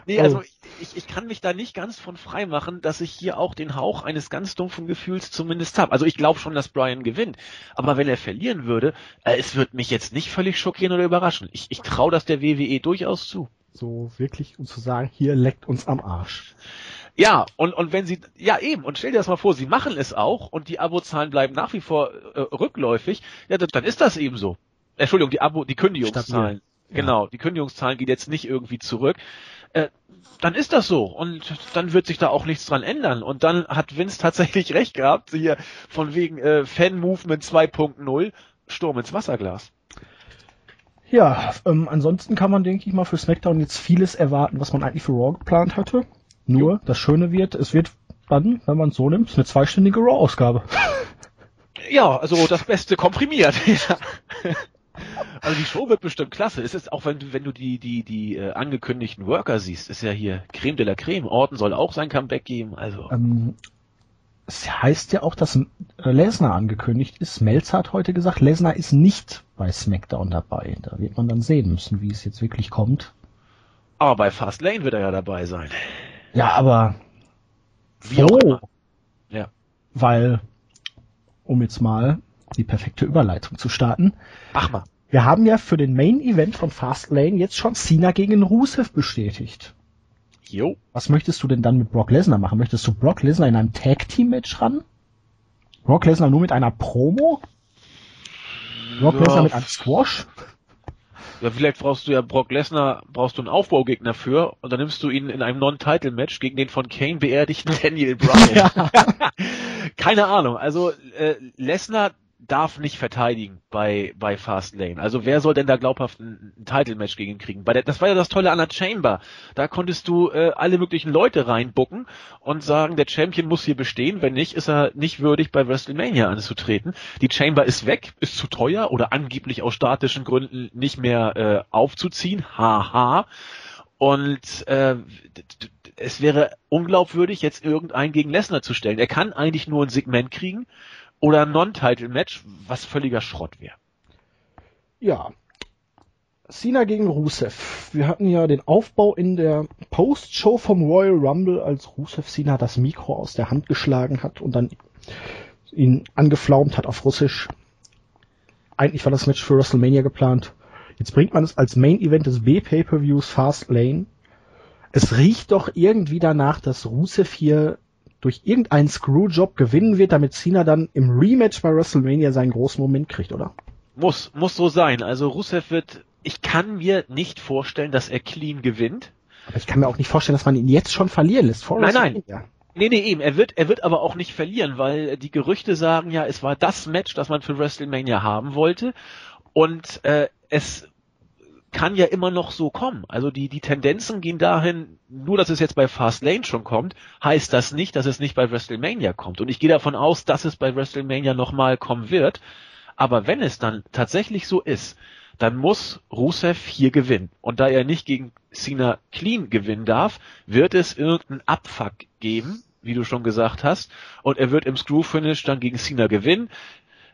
Nee, also oh ich, ich kann mich da nicht ganz von frei machen, dass ich hier auch den Hauch eines ganz dumpfen Gefühls zumindest habe. Also ich glaube schon, dass Brian gewinnt. Aber wenn er verlieren würde, äh, es wird mich jetzt nicht völlig schockieren oder überraschen. Ich, ich traue das der WWE durchaus zu. So wirklich, um zu sagen, hier leckt uns am Arsch. Ja, und, und wenn sie, ja eben, und stell dir das mal vor, sie machen es auch und die Abozahlen bleiben nach wie vor äh, rückläufig, ja, dann, dann ist das eben so. Entschuldigung, die Abo, die Kündigungszahlen. Genau, die Kündigungszahlen geht jetzt nicht irgendwie zurück. Äh, dann ist das so und dann wird sich da auch nichts dran ändern. Und dann hat Vince tatsächlich recht gehabt, hier von wegen äh, Fan-Movement 2.0, Sturm ins Wasserglas. Ja, ähm, ansonsten kann man, denke ich mal, für SmackDown jetzt vieles erwarten, was man eigentlich für Raw geplant hatte. Nur, das Schöne wird, es wird dann, wenn man es so nimmt, eine zweistündige Raw-Ausgabe. Ja, also das Beste komprimiert. Also die Show wird bestimmt klasse. Es ist auch, wenn du, wenn du die, die, die äh, angekündigten Worker siehst, ist ja hier Creme de la Creme. Orton soll auch sein Comeback geben. Also. Ähm, es heißt ja auch, dass äh, Lesnar angekündigt ist. Melzer hat heute gesagt, Lesnar ist nicht bei SmackDown dabei. Da wird man dann sehen müssen, wie es jetzt wirklich kommt. Aber bei Fastlane wird er ja dabei sein. Ja, aber wie auch immer. Ja. Weil, um jetzt mal die perfekte Überleitung zu starten. Mach mal. Wir haben ja für den Main Event von Fastlane jetzt schon Cena gegen Rusev bestätigt. Jo. Was möchtest du denn dann mit Brock Lesnar machen? Möchtest du Brock Lesnar in einem Tag Team Match ran? Brock Lesnar nur mit einer Promo? Brock ja. Lesnar mit einem Squash? Ja, vielleicht brauchst du ja Brock Lesnar, brauchst du einen Aufbaugegner für und dann nimmst du ihn in einem Non-Title-Match gegen den von Kane beerdigten Daniel Bryan. Keine Ahnung. Also äh, Lesnar darf nicht verteidigen bei, bei Fastlane. Also wer soll denn da glaubhaft ein, ein Title-Match gegen ihn kriegen? Bei der, das war ja das Tolle an der Chamber. Da konntest du äh, alle möglichen Leute reinbucken und sagen, der Champion muss hier bestehen. Wenn nicht, ist er nicht würdig, bei WrestleMania anzutreten. Die Chamber ist weg, ist zu teuer oder angeblich aus statischen Gründen nicht mehr äh, aufzuziehen. Haha. Und äh, es wäre unglaubwürdig, jetzt irgendeinen gegen Lesnar zu stellen. Er kann eigentlich nur ein Segment kriegen oder Non-Title-Match, was völliger Schrott wäre. Ja. Cena gegen Rusev. Wir hatten ja den Aufbau in der Post-Show vom Royal Rumble, als Rusev Cena das Mikro aus der Hand geschlagen hat und dann ihn angeflaumt hat auf Russisch. Eigentlich war das Match für WrestleMania geplant. Jetzt bringt man es als Main Event des B-Pay-Per-Views Fast Lane. Es riecht doch irgendwie danach, dass Rusev hier durch irgendeinen Screwjob gewinnen wird, damit Cena dann im Rematch bei WrestleMania seinen großen Moment kriegt, oder? Muss, muss so sein. Also Rusev wird, ich kann mir nicht vorstellen, dass er clean gewinnt. Aber ich kann mir auch nicht vorstellen, dass man ihn jetzt schon verlieren lässt. Vor nein, nein. Nee, nee, eben. Er wird, er wird aber auch nicht verlieren, weil die Gerüchte sagen ja, es war das Match, das man für WrestleMania haben wollte. Und äh, es kann ja immer noch so kommen. Also die, die Tendenzen gehen dahin, nur dass es jetzt bei Fast Lane schon kommt, heißt das nicht, dass es nicht bei WrestleMania kommt. Und ich gehe davon aus, dass es bei WrestleMania nochmal kommen wird. Aber wenn es dann tatsächlich so ist, dann muss Rusev hier gewinnen. Und da er nicht gegen Cena clean gewinnen darf, wird es irgendeinen Abfuck geben, wie du schon gesagt hast. Und er wird im Screw Finish dann gegen Cena gewinnen.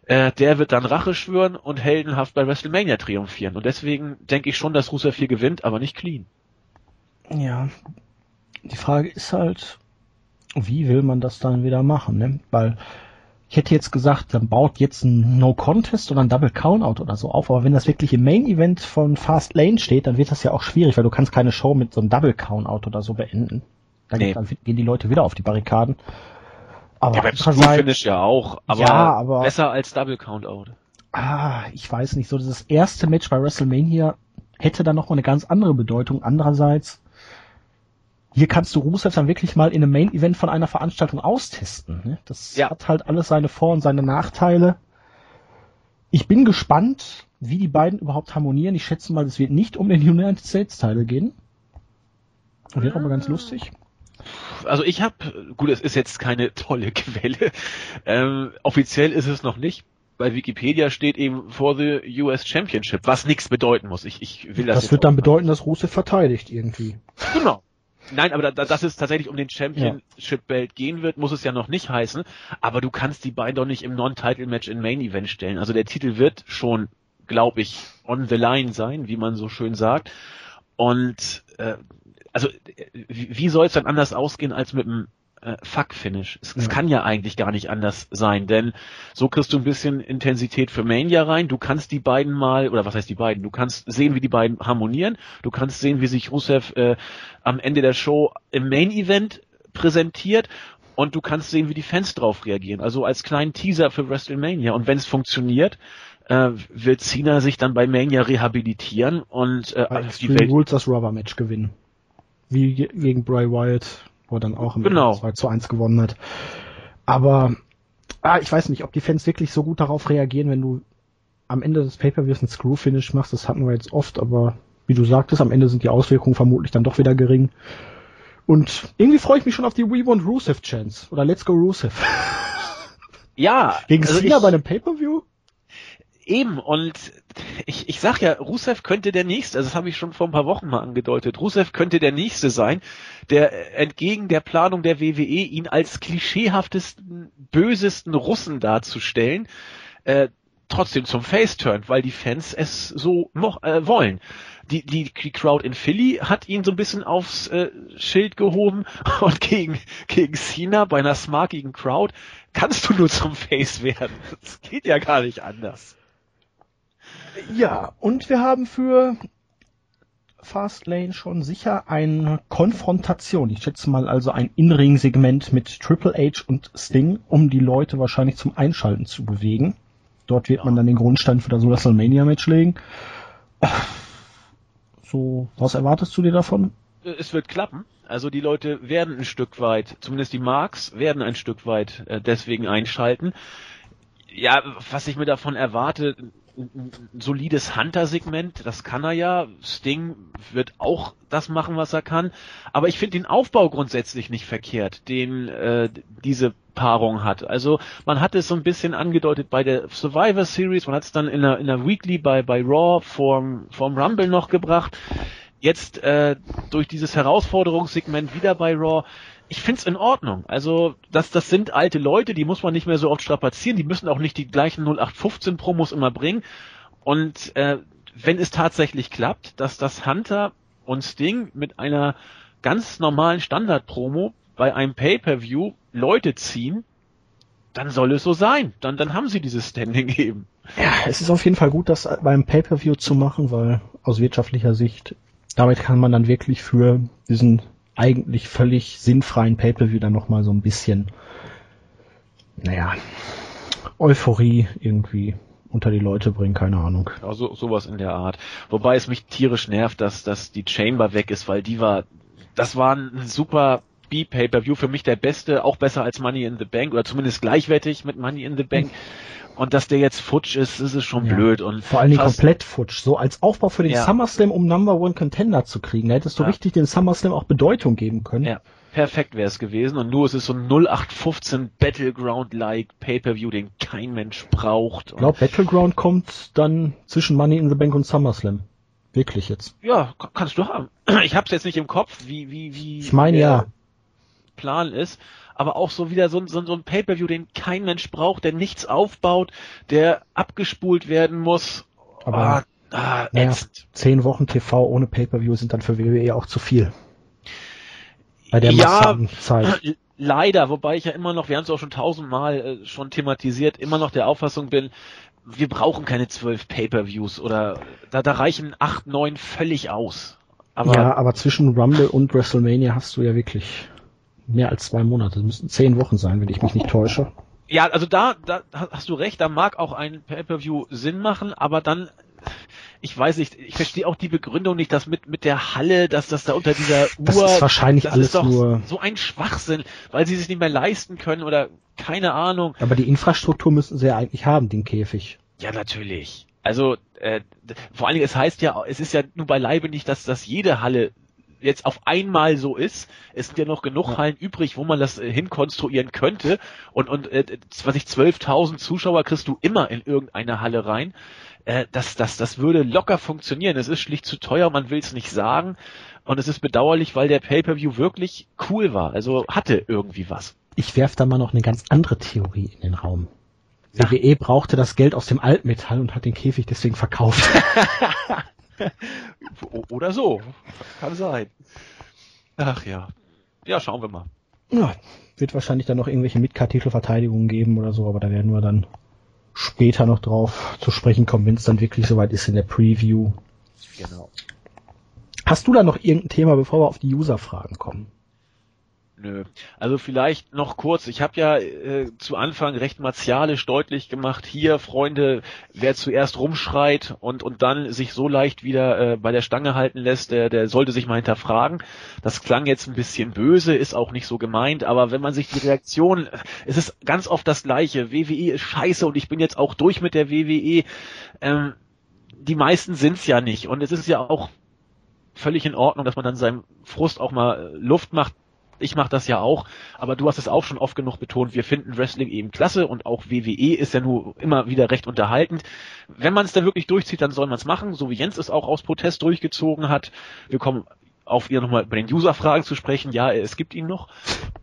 Äh, der wird dann Rache schwören und heldenhaft bei WrestleMania triumphieren. Und deswegen denke ich schon, dass Rusev hier gewinnt, aber nicht clean. Ja, die Frage ist halt, wie will man das dann wieder machen, ne? Weil ich hätte jetzt gesagt, dann baut jetzt ein No Contest oder ein Double Countout oder so auf, aber wenn das wirklich im Main Event von Fast Lane steht, dann wird das ja auch schwierig, weil du kannst keine Show mit so einem Double Countout oder so beenden. Dann, nee. dann gehen die Leute wieder auf die Barrikaden. Aber ja, beim Finish ja auch, aber, ja, aber besser als Double Countout. Ah, ich weiß nicht, so dieses erste Match bei WrestleMania hätte dann noch mal eine ganz andere Bedeutung. Andererseits, hier kannst du Rusev dann wirklich mal in einem Main Event von einer Veranstaltung austesten. Ne? Das ja. hat halt alles seine Vor- und seine Nachteile. Ich bin gespannt, wie die beiden überhaupt harmonieren. Ich schätze mal, es wird nicht um den United States Teil gehen. Wäre aber ganz lustig also ich habe, gut, es ist jetzt keine tolle Quelle. Ähm, offiziell ist es noch nicht. Bei Wikipedia steht eben for the US Championship, was nichts bedeuten muss. Ich, ich will das. Das wird dann bedeuten, dass Russe verteidigt irgendwie. Genau. Nein, aber da, dass es tatsächlich um den Championship-Belt gehen wird, muss es ja noch nicht heißen. Aber du kannst die beiden doch nicht im Non-Title-Match in Main Event stellen. Also der Titel wird schon, glaube ich, on the line sein, wie man so schön sagt. Und äh, also wie soll es dann anders ausgehen als mit einem äh, Fuck-Finish? Es, ja. es, kann ja eigentlich gar nicht anders sein, denn so kriegst du ein bisschen Intensität für Mania rein. Du kannst die beiden mal, oder was heißt die beiden? Du kannst sehen, wie die beiden harmonieren. Du kannst sehen, wie sich Rusev äh, am Ende der Show im Main-Event präsentiert und du kannst sehen, wie die Fans drauf reagieren. Also als kleinen Teaser für WrestleMania. Und wenn es funktioniert, äh, wird Cena sich dann bei Mania rehabilitieren und äh, die Welt Rules das Rubber Match gewinnen wie gegen Bray Wyatt, wo er dann auch im genau. 2 zu 1 gewonnen hat. Aber ah, ich weiß nicht, ob die Fans wirklich so gut darauf reagieren, wenn du am Ende des Pay-Per-Views ein Screw-Finish machst. Das hatten wir jetzt oft, aber wie du sagtest, am Ende sind die Auswirkungen vermutlich dann doch wieder gering. Und irgendwie freue ich mich schon auf die We Want Rusev Chance oder Let's Go Rusev. Ja. Gegen also Cena bei einem Pay-Per-View? Eben, und ich, ich sag ja, Rusev könnte der Nächste, also das habe ich schon vor ein paar Wochen mal angedeutet, Rusev könnte der Nächste sein, der entgegen der Planung der WWE ihn als klischeehaftesten, bösesten Russen darzustellen, äh, trotzdem zum Face turnt, weil die Fans es so noch, äh, wollen. Die, die, die Crowd in Philly hat ihn so ein bisschen aufs äh, Schild gehoben und gegen, gegen Cena bei einer smarkigen Crowd kannst du nur zum Face werden. Das geht ja gar nicht anders. Ja, und wir haben für Fastlane schon sicher eine Konfrontation. Ich schätze mal also ein In-Ring-Segment mit Triple H und Sting, um die Leute wahrscheinlich zum Einschalten zu bewegen. Dort wird man dann den Grundstein für das WrestleMania-Match legen. So, was erwartest du dir davon? Es wird klappen. Also die Leute werden ein Stück weit, zumindest die Marks, werden ein Stück weit äh, deswegen einschalten. Ja, was ich mir davon erwarte, ein solides Hunter-Segment, das kann er ja. Sting wird auch das machen, was er kann. Aber ich finde den Aufbau grundsätzlich nicht verkehrt, den äh, diese Paarung hat. Also man hat es so ein bisschen angedeutet bei der Survivor Series, man hat es dann in der, in der Weekly bei, bei Raw vorm, vorm Rumble noch gebracht. Jetzt äh, durch dieses Herausforderungssegment wieder bei Raw. Ich find's in Ordnung. Also das, das sind alte Leute, die muss man nicht mehr so oft strapazieren. Die müssen auch nicht die gleichen 0815 Promos immer bringen. Und äh, wenn es tatsächlich klappt, dass das Hunter und Sting mit einer ganz normalen Standard-Promo bei einem Pay-per-View Leute ziehen, dann soll es so sein. Dann, dann haben sie dieses Standing eben. Ja, es ist auf jeden Fall gut, das beim Pay-per-View zu machen, weil aus wirtschaftlicher Sicht, damit kann man dann wirklich für diesen eigentlich völlig sinnfreien Pay-per-View dann nochmal so ein bisschen, naja, Euphorie irgendwie unter die Leute bringen, keine Ahnung. So, sowas in der Art. Wobei es mich tierisch nervt, dass, dass die Chamber weg ist, weil die war, das war ein super B-Pay-Per-View, für mich der beste, auch besser als Money in the Bank oder zumindest gleichwertig mit Money in the Bank. Und dass der jetzt futsch ist, ist es schon ja. blöd. Und Vor allen Dingen komplett futsch. So als Aufbau für den ja. SummerSlam, um Number One Contender zu kriegen. Da hättest du ja. richtig den SummerSlam auch Bedeutung geben können. Ja, perfekt wäre es gewesen. Und nur es ist so ein 0815 Battleground-like Pay-Per-View, den kein Mensch braucht. Ich glaube, Battleground kommt dann zwischen Money in the Bank und SummerSlam. Wirklich jetzt. Ja, kannst du haben. Ich hab's jetzt nicht im Kopf, wie, wie, wie. Ich meine ja. Plan ist, aber auch so wieder so, so, so ein Pay-Per-View, den kein Mensch braucht, der nichts aufbaut, der abgespult werden muss. Aber ah, ah, naja, zehn Wochen TV ohne Pay-Per-View sind dann für WWE auch zu viel. Bei der ja, Zeit. Leider, wobei ich ja immer noch, wir haben es auch schon tausendmal äh, schon thematisiert, immer noch der Auffassung bin, wir brauchen keine zwölf Pay-per-Views oder da, da reichen acht, neun völlig aus. Aber ja, aber zwischen Rumble und WrestleMania hast du ja wirklich mehr als zwei Monate. Das müssten zehn Wochen sein, wenn ich mich nicht täusche. Ja, also da, da hast du recht, da mag auch ein Pay-per-View Sinn machen, aber dann ich weiß nicht, ich verstehe auch die Begründung nicht, dass mit mit der Halle, dass das da unter dieser Uhr das ist wahrscheinlich das alles ist doch nur so ein Schwachsinn, weil sie sich nicht mehr leisten können oder keine Ahnung. Aber die Infrastruktur müssen sie ja eigentlich haben, den Käfig. Ja, natürlich. Also äh, vor allen Dingen, es heißt ja, es ist ja nur beileibe nicht, dass dass jede Halle jetzt auf einmal so ist. Es sind ja noch genug ja. Hallen übrig, wo man das äh, hinkonstruieren könnte. Und, und äh, was ich 12.000 Zuschauer kriegst du immer in irgendeine Halle rein. Äh, das, das, das würde locker funktionieren. Es ist schlicht zu teuer, man will es nicht sagen. Und es ist bedauerlich, weil der Pay-per-View wirklich cool war. Also hatte irgendwie was. Ich werf da mal noch eine ganz andere Theorie in den Raum. WWE brauchte das Geld aus dem Altmetall und hat den Käfig deswegen verkauft. Oder so. Kann sein. Ach ja. Ja, schauen wir mal. Ja, wird wahrscheinlich dann noch irgendwelche Midcard-Titelverteidigungen geben oder so, aber da werden wir dann später noch drauf zu sprechen kommen, wenn es dann wirklich soweit ist in der Preview. Genau. Hast du da noch irgendein Thema, bevor wir auf die User-Fragen kommen? Nö. Also vielleicht noch kurz, ich habe ja äh, zu Anfang recht martialisch deutlich gemacht, hier Freunde, wer zuerst rumschreit und und dann sich so leicht wieder äh, bei der Stange halten lässt, der, der sollte sich mal hinterfragen. Das klang jetzt ein bisschen böse, ist auch nicht so gemeint, aber wenn man sich die Reaktion, es ist ganz oft das gleiche, WWE ist scheiße und ich bin jetzt auch durch mit der WWE. Ähm, die meisten sind's ja nicht und es ist ja auch völlig in Ordnung, dass man dann seinem Frust auch mal äh, Luft macht ich mache das ja auch, aber du hast es auch schon oft genug betont, wir finden Wrestling eben klasse und auch WWE ist ja nur immer wieder recht unterhaltend. Wenn man es dann wirklich durchzieht, dann soll man es machen, so wie Jens es auch aus Protest durchgezogen hat. Wir kommen auf ihr nochmal bei den User-Fragen zu sprechen. Ja, es gibt ihn noch.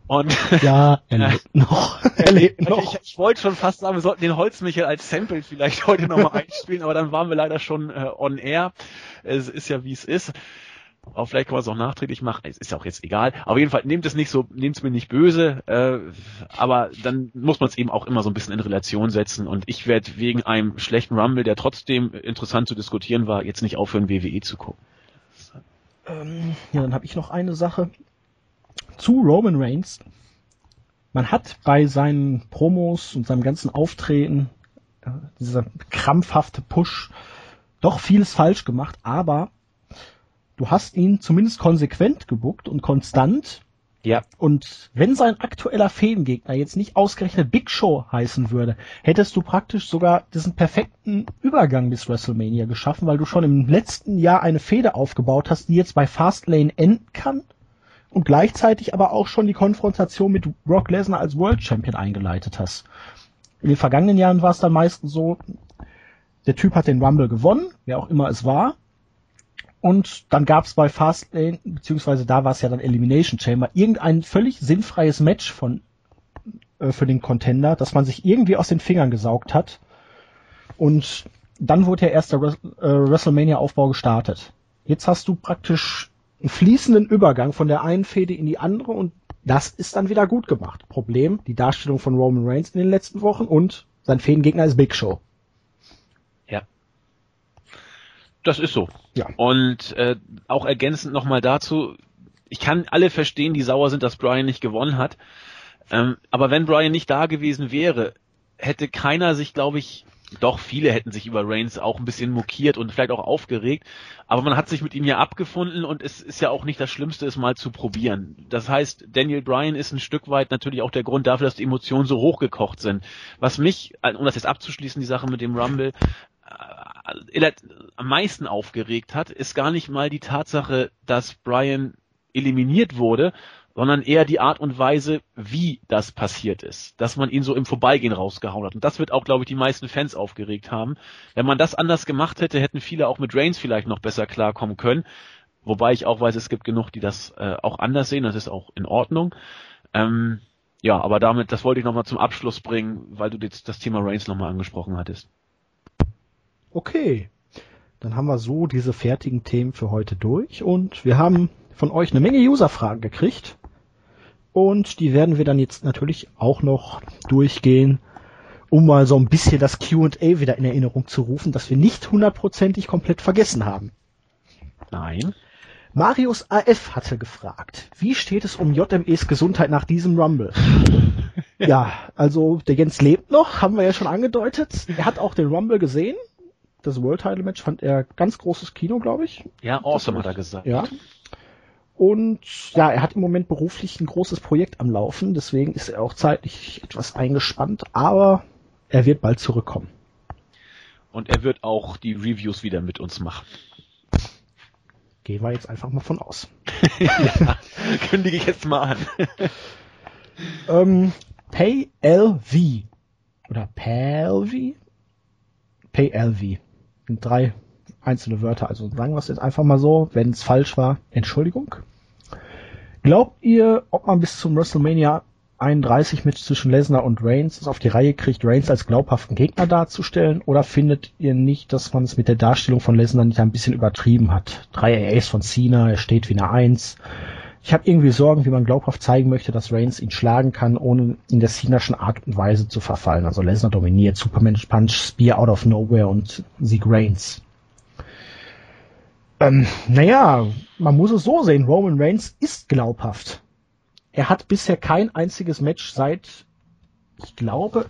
Und ja, er lebt noch. er lebt noch. Ich, ich wollte schon fast sagen, wir sollten den Holzmichel als Sample vielleicht heute nochmal einspielen, aber dann waren wir leider schon äh, on air. Es ist ja wie es ist. Aber vielleicht kann man es auch nachträglich machen. Es ist auch jetzt egal. Auf jeden Fall nehmt es nicht so, nehmt es mir nicht böse. Äh, aber dann muss man es eben auch immer so ein bisschen in Relation setzen. Und ich werde wegen einem schlechten Rumble, der trotzdem interessant zu diskutieren war, jetzt nicht aufhören, WWE zu gucken. Ähm, ja, dann habe ich noch eine Sache zu Roman Reigns. Man hat bei seinen Promos und seinem ganzen Auftreten, äh, dieser krampfhafte Push, doch vieles falsch gemacht, aber du hast ihn zumindest konsequent gebuckt und konstant. Ja. Und wenn sein aktueller Fädengegner jetzt nicht ausgerechnet Big Show heißen würde, hättest du praktisch sogar diesen perfekten Übergang bis WrestleMania geschaffen, weil du schon im letzten Jahr eine Fehde aufgebaut hast, die jetzt bei Fastlane enden kann und gleichzeitig aber auch schon die Konfrontation mit Brock Lesnar als World Champion eingeleitet hast. In den vergangenen Jahren war es dann meistens so, der Typ hat den Rumble gewonnen, wer auch immer es war, Und dann gab es bei Fastlane, beziehungsweise da war es ja dann Elimination Chamber, irgendein völlig sinnfreies Match von äh, für den Contender, dass man sich irgendwie aus den Fingern gesaugt hat. Und dann wurde ja erst der Res äh, WrestleMania-Aufbau gestartet. Jetzt hast du praktisch einen fließenden Übergang von der einen Fehde in die andere und das ist dann wieder gut gemacht. Problem, die Darstellung von Roman Reigns in den letzten Wochen und sein Fädengegner ist Big Show. Ja. Das ist so. Ja. Und äh, auch ergänzend nochmal dazu, ich kann alle verstehen, die sauer sind, dass Brian nicht gewonnen hat. Ähm, aber wenn Brian nicht da gewesen wäre, hätte keiner sich, glaube ich, doch viele hätten sich über Reigns auch ein bisschen mokiert und vielleicht auch aufgeregt, aber man hat sich mit ihm ja abgefunden und es ist ja auch nicht das Schlimmste, es mal zu probieren. Das heißt, Daniel Bryan ist ein Stück weit natürlich auch der Grund dafür, dass die Emotionen so hochgekocht sind. Was mich, um das jetzt abzuschließen, die Sache mit dem Rumble, äh, am meisten aufgeregt hat, ist gar nicht mal die Tatsache, dass Bryan eliminiert wurde, sondern eher die Art und Weise, wie das passiert ist. Dass man ihn so im Vorbeigehen rausgehauen hat. Und das wird auch, glaube ich, die meisten Fans aufgeregt haben. Wenn man das anders gemacht hätte, hätten viele auch mit Reigns vielleicht noch besser klarkommen können. Wobei ich auch weiß, es gibt genug, die das äh, auch anders sehen. Das ist auch in Ordnung. Ähm, ja, aber damit, das wollte ich nochmal zum Abschluss bringen, weil du jetzt das Thema Reigns nochmal angesprochen hattest. Okay. Dann haben wir so diese fertigen Themen für heute durch und wir haben von euch eine Menge User-Fragen gekriegt. Und die werden wir dann jetzt natürlich auch noch durchgehen, um mal so ein bisschen das Q&A wieder in Erinnerung zu rufen, dass wir nicht hundertprozentig komplett vergessen haben. Nein. Marius AF hatte gefragt, wie steht es um JMEs Gesundheit nach diesem Rumble? ja, also der Jens lebt noch, haben wir ja schon angedeutet. Er hat auch den Rumble gesehen. Das World Title Match fand er ganz großes Kino, glaube ich. Ja, awesome hat er gesagt. Ja. Und ja, er hat im Moment beruflich ein großes Projekt am Laufen, deswegen ist er auch zeitlich etwas eingespannt, aber er wird bald zurückkommen. Und er wird auch die Reviews wieder mit uns machen. Gehen wir jetzt einfach mal von aus. ja, kündige ich jetzt mal an. ähm, PayLV. Oder PayLV? PayLV. Drei einzelne Wörter. Also sagen wir es jetzt einfach mal so. Wenn es falsch war, Entschuldigung. Glaubt ihr, ob man bis zum WrestleMania 31 Match zwischen Lesnar und Reigns es auf die Reihe kriegt, Reigns als glaubhaften Gegner darzustellen? Oder findet ihr nicht, dass man es mit der Darstellung von Lesnar nicht ein bisschen übertrieben hat? Drei AAs von Cena, er steht wie eine Eins. Ich habe irgendwie Sorgen, wie man glaubhaft zeigen möchte, dass Reigns ihn schlagen kann, ohne in der Cenaschen Art und Weise zu verfallen. Also Lesnar dominiert, Superman Punch, Spear out of nowhere und Sieg Reigns. Ähm, naja, man muss es so sehen, Roman Reigns ist glaubhaft. Er hat bisher kein einziges Match seit, ich glaube,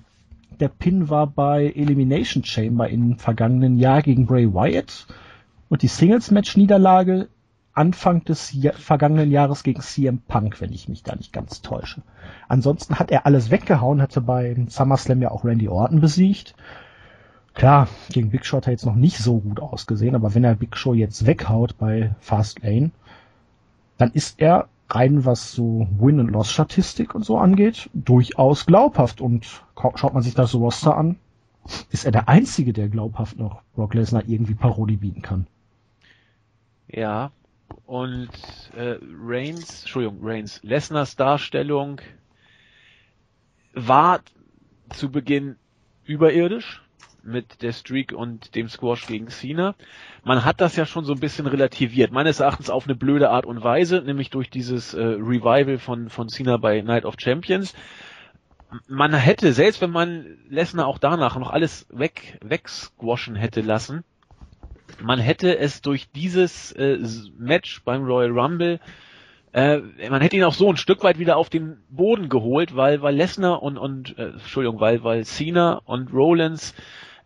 der Pin war bei Elimination Chamber im vergangenen Jahr gegen Bray Wyatt und die Singles-Match-Niederlage Anfang des Jahr, vergangenen Jahres gegen CM Punk, wenn ich mich da nicht ganz täusche. Ansonsten hat er alles weggehauen, hatte beim SummerSlam ja auch Randy Orton besiegt Klar, gegen Big Show hat er jetzt noch nicht so gut ausgesehen, aber wenn er Big Show jetzt weghaut bei Fastlane, dann ist er rein was so Win- und Loss-Statistik und so angeht, durchaus glaubhaft. Und schaut man sich das Roster an, ist er der Einzige, der glaubhaft noch Brock Lesnar irgendwie Parodie bieten kann. Ja, und äh, Reigns, Entschuldigung, Reigns, Lesners Darstellung war zu Beginn überirdisch mit der Streak und dem Squash gegen Cena. Man hat das ja schon so ein bisschen relativiert, meines Erachtens auf eine blöde Art und Weise, nämlich durch dieses äh, Revival von, von Cena bei Night of Champions. Man hätte, selbst wenn man Lesnar auch danach noch alles weg, wegsquashen hätte lassen, man hätte es durch dieses äh, Match beim Royal Rumble äh, man hätte ihn auch so ein Stück weit wieder auf den Boden geholt, weil weil Lesnar und und äh, Entschuldigung, weil weil Cena und Rollins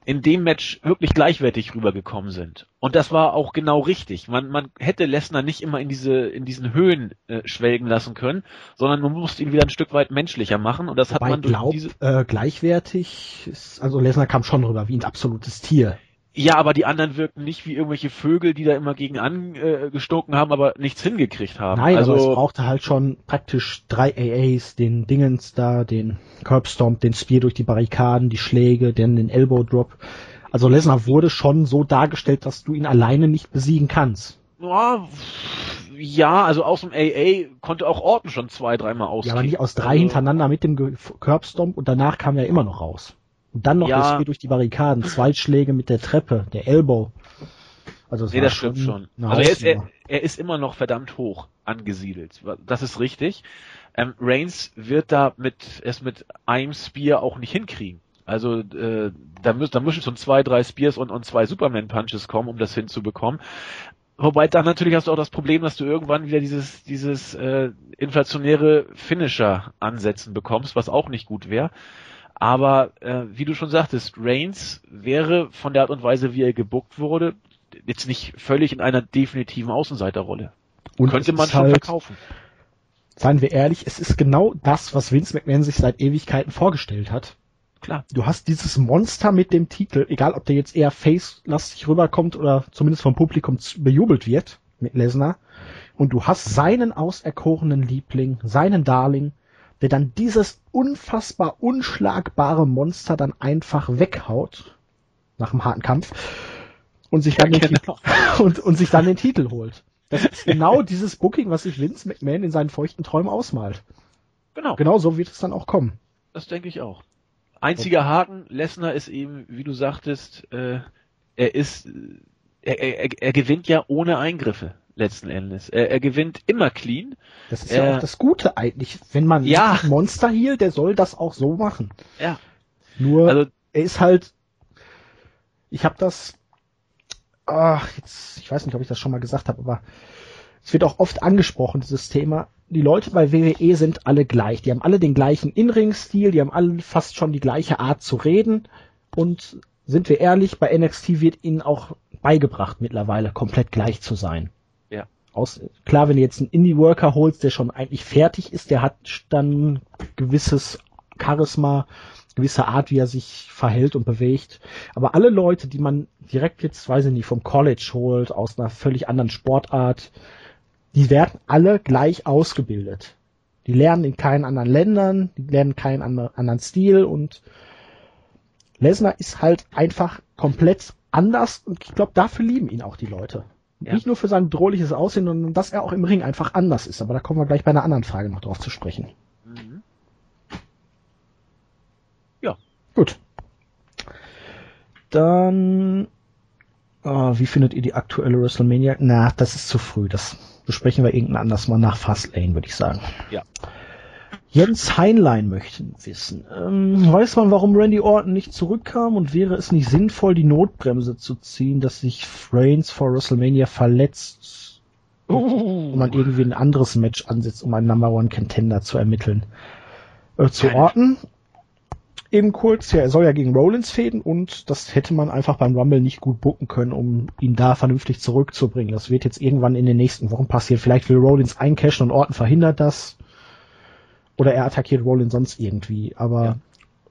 in dem Match wirklich gleichwertig rübergekommen sind. Und das war auch genau richtig. Man, man hätte Lesnar nicht immer in diese in diesen Höhen äh, schwelgen lassen können, sondern man musste ihn wieder ein Stück weit menschlicher machen. Und das Wobei hat man durch glaub, diese äh, gleichwertig. Ist, also Lesnar kam schon rüber wie ein absolutes Tier. Ja, aber die anderen wirken nicht wie irgendwelche Vögel, die da immer gegen angestoken haben, aber nichts hingekriegt haben. Nein, also, aber es brauchte halt schon praktisch drei AAs, den Dingens da, den Curbstomp, den Spear durch die Barrikaden, die Schläge, dann den Elbow Drop. Also Lesnar wurde schon so dargestellt, dass du ihn alleine nicht besiegen kannst. Ja, ja, also aus dem AA konnte auch Orton schon zwei, dreimal aus. Ja, aber nicht aus drei also, hintereinander mit dem Curbstomp und danach kam er immer noch raus. Und dann noch ja, das durch die Barrikaden, zwei Schläge mit der Treppe, der Elbow. Also nee, das stimmt schon. Also er ist, er, er ist immer noch verdammt hoch angesiedelt. Das ist richtig. Ähm, Reigns wird da mit es mit einem Spear auch nicht hinkriegen. Also äh, da, müssen da müssen schon zwei, drei Spears und, und zwei Superman-Punches kommen, um das hinzubekommen. Wobei dann natürlich hast du auch das Problem, dass du irgendwann wieder dieses, dieses äh, inflationäre Finisher ansetzen bekommst, was auch nicht gut wäre. Aber äh, wie du schon sagtest, Reigns wäre von der Art und Weise, wie er gebuckt wurde, jetzt nicht völlig in einer definitiven Außenseiterrolle. Und könnte man schon halt, verkaufen. Seien wir ehrlich, es ist genau das, was Vince McMahon sich seit Ewigkeiten vorgestellt hat. Klar. Du hast dieses Monster mit dem Titel, egal ob der jetzt eher face-lastig rüberkommt oder zumindest vom Publikum bejubelt wird mit Lesnar. Und du hast seinen auserkorenen Liebling, seinen Darling, der dann dieses unfassbar unschlagbare Monster dann einfach weghaut nach einem harten Kampf und sich dann, ja, den, genau. Titel, und, und sich dann den Titel holt. Das ist genau dieses Booking, was sich Vince McMahon in seinen feuchten Träumen ausmalt. Genau. Genau so wird es dann auch kommen. Das denke ich auch. Einziger Haken, Lesnar ist eben, wie du sagtest, äh, er ist, er, er, er gewinnt ja ohne Eingriffe letzten Endes. Er, er gewinnt immer clean. Das ist er, ja auch das Gute eigentlich. Wenn man ja. Monster hier, der soll das auch so machen. Ja. Nur also, er ist halt. Ich habe das. Ach, jetzt, ich weiß nicht, ob ich das schon mal gesagt habe, aber es wird auch oft angesprochen, dieses Thema die Leute bei WWE sind alle gleich. Die haben alle den gleichen In-Ring-Stil, die haben alle fast schon die gleiche Art zu reden. Und sind wir ehrlich, bei NXT wird ihnen auch beigebracht, mittlerweile komplett gleich zu sein. Aus, klar, wenn du jetzt einen Indie-Worker holst, der schon eigentlich fertig ist, der hat dann gewisses Charisma, gewisse Art, wie er sich verhält und bewegt. Aber alle Leute, die man direkt jetzt, weiß ich nicht, vom College holt, aus einer völlig anderen Sportart, die werden alle gleich ausgebildet. Die lernen in keinen anderen Ländern, die lernen keinen anderen Stil und Lesnar ist halt einfach komplett anders und ich glaube, dafür lieben ihn auch die Leute. Ja. Nicht nur für sein bedrohliches Aussehen, sondern dass er auch im Ring einfach anders ist. Aber da kommen wir gleich bei einer anderen Frage noch drauf zu sprechen. Mhm. Ja. Gut. Dann, äh, wie findet ihr die aktuelle WrestleMania? Na, das ist zu früh. Das besprechen wir irgendein anders mal nach Fastlane, würde ich sagen. Ja. Jens Heinlein möchten wissen, ähm, weiß man, warum Randy Orton nicht zurückkam und wäre es nicht sinnvoll, die Notbremse zu ziehen, dass sich Reigns vor WrestleMania verletzt und man irgendwie ein anderes Match ansetzt, um einen Number One Contender zu ermitteln? Äh, zu Orton eben kurz, ja, er soll ja gegen Rollins fäden und das hätte man einfach beim Rumble nicht gut bucken können, um ihn da vernünftig zurückzubringen. Das wird jetzt irgendwann in den nächsten Wochen passieren. Vielleicht will Rollins eincashen und Orton verhindert das. Oder er attackiert Rollins sonst irgendwie. Aber ja.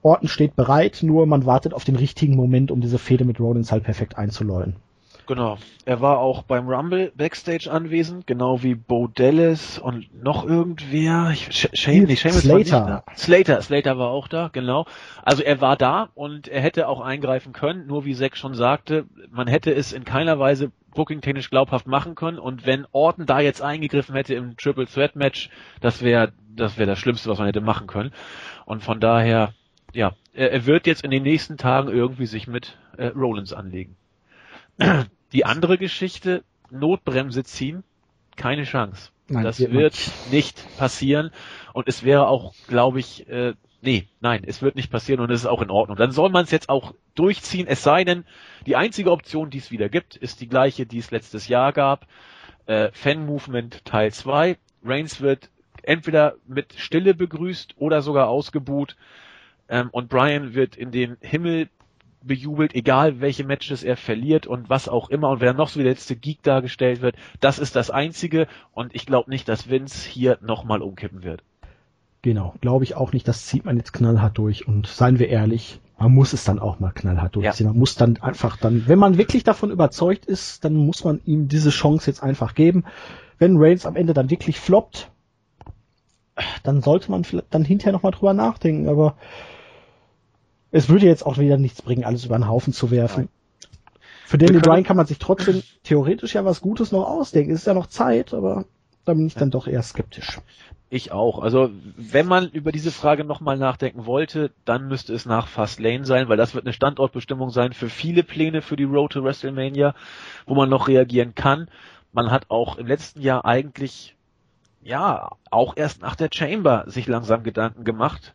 Orton steht bereit, nur man wartet auf den richtigen Moment, um diese Fehde mit Rollins halt perfekt einzuläuten. Genau. Er war auch beim Rumble Backstage anwesend, genau wie Bo Dallas und noch irgendwer. Ich, Shane, nee, Shane Slater. Slater, Slater war auch da, genau. Also er war da und er hätte auch eingreifen können, nur wie Zack schon sagte, man hätte es in keiner Weise booking-technisch glaubhaft machen können und wenn Orton da jetzt eingegriffen hätte im Triple Threat Match, das wäre das wäre das Schlimmste, was man hätte machen können. Und von daher, ja, er, wird jetzt in den nächsten Tagen irgendwie sich mit äh, Rollins anlegen. Die andere Geschichte, Notbremse ziehen, keine Chance. Nein, das wird nicht. nicht passieren und es wäre auch, glaube ich, äh, nee, nein, es wird nicht passieren und es ist auch in Ordnung. Dann soll man es jetzt auch durchziehen, es sei denn, die einzige Option, die es wieder gibt, ist die gleiche, die es letztes Jahr gab. Äh, Fan Movement Teil 2. Reigns wird entweder mit Stille begrüßt oder sogar ausgebuht. Ähm, und Brian wird in den Himmel bejubelt, egal welche Matches er verliert und was auch immer und wer noch so wie der letzte Geek dargestellt wird. Das ist das Einzige und ich glaube nicht, dass Vince hier nochmal umkippen wird. Genau, glaube ich auch nicht. Das zieht man jetzt knallhart durch und seien wir ehrlich, man muss es dann auch mal knallhart durchziehen. Ja. Man muss dann einfach dann, wenn man wirklich davon überzeugt ist, dann muss man ihm diese Chance jetzt einfach geben. Wenn Reigns am Ende dann wirklich floppt, dann sollte man vielleicht dann hinterher nochmal drüber nachdenken, aber es würde jetzt auch wieder nichts bringen, alles über den Haufen zu werfen. Für Daniel Bryan kann man sich trotzdem theoretisch ja was Gutes noch ausdenken. Es ist ja noch Zeit, aber da bin ich dann doch eher skeptisch. Ich auch. Also wenn man über diese Frage nochmal nachdenken wollte, dann müsste es nach Fastlane sein, weil das wird eine Standortbestimmung sein für viele Pläne für die Road to WrestleMania, wo man noch reagieren kann. Man hat auch im letzten Jahr eigentlich, ja, auch erst nach der Chamber sich langsam Gedanken gemacht.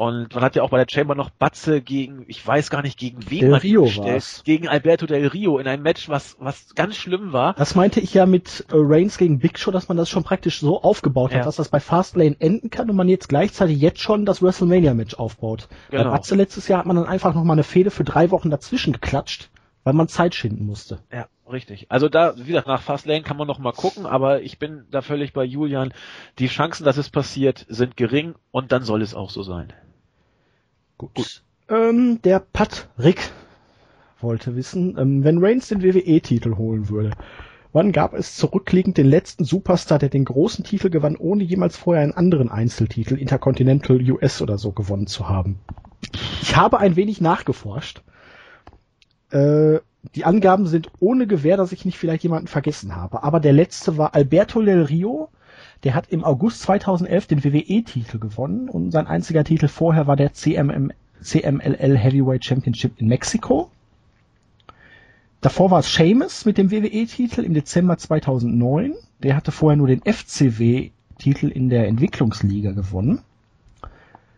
Und man hat ja auch bei der Chamber noch Batze gegen, ich weiß gar nicht gegen wen Del man Rio gestellt, war's. gegen Alberto Del Rio in einem Match, was, was ganz schlimm war. Das meinte ich ja mit äh, Reigns gegen Big Show, dass man das schon praktisch so aufgebaut Ja. hat, dass das bei Fastlane enden kann und man jetzt gleichzeitig jetzt schon das WrestleMania-Match aufbaut. Bei Genau. Batze letztes Jahr hat man dann einfach noch mal eine Fehde für drei Wochen dazwischen geklatscht, weil man Zeit schinden musste. Ja, richtig. Also da, wie gesagt, nach Fastlane kann man noch mal gucken, aber ich bin da völlig bei Julian. Die Chancen, dass es passiert, sind gering und dann soll es auch so sein. Gut. Ähm, der Patrick wollte wissen, ähm, wenn Reigns den WWE-Titel holen würde, wann gab es zurückliegend den letzten Superstar, der den großen Titel gewann, ohne jemals vorher einen anderen Einzeltitel, Intercontinental US oder so, gewonnen zu haben? Ich habe ein wenig nachgeforscht. Äh, die Angaben sind ohne Gewähr, dass ich nicht vielleicht jemanden vergessen habe. Aber der letzte war Alberto Del Rio. Der hat im August 2011 den WWE-Titel gewonnen und sein einziger Titel vorher war der CMM, CMLL Heavyweight Championship in Mexiko. Davor war es Sheamus mit dem WWE-Titel im Dezember 2009. Der hatte vorher nur den FCW-Titel in der Entwicklungsliga gewonnen.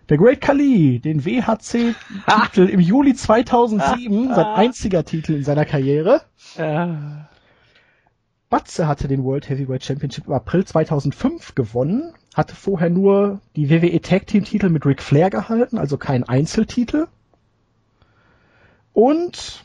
Der Great Khali, den WHC-Titel im Juli 2007, sein einziger Titel in seiner Karriere. Batze hatte den World Heavyweight Championship im April 2005 gewonnen, hatte vorher nur die WWE Tag Team Titel mit Ric Flair gehalten, also kein Einzeltitel. Und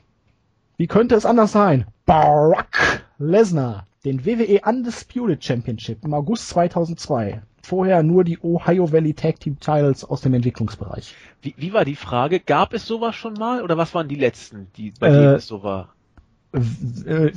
wie könnte es anders sein? Barack Lesnar, den WWE Undisputed Championship im August 2002. Vorher nur die Ohio Valley Tag Team Titles aus dem Entwicklungsbereich. Wie, wie war die Frage? Gab es sowas schon mal oder was waren die letzten, die bei Äh, denen es so war? Äh,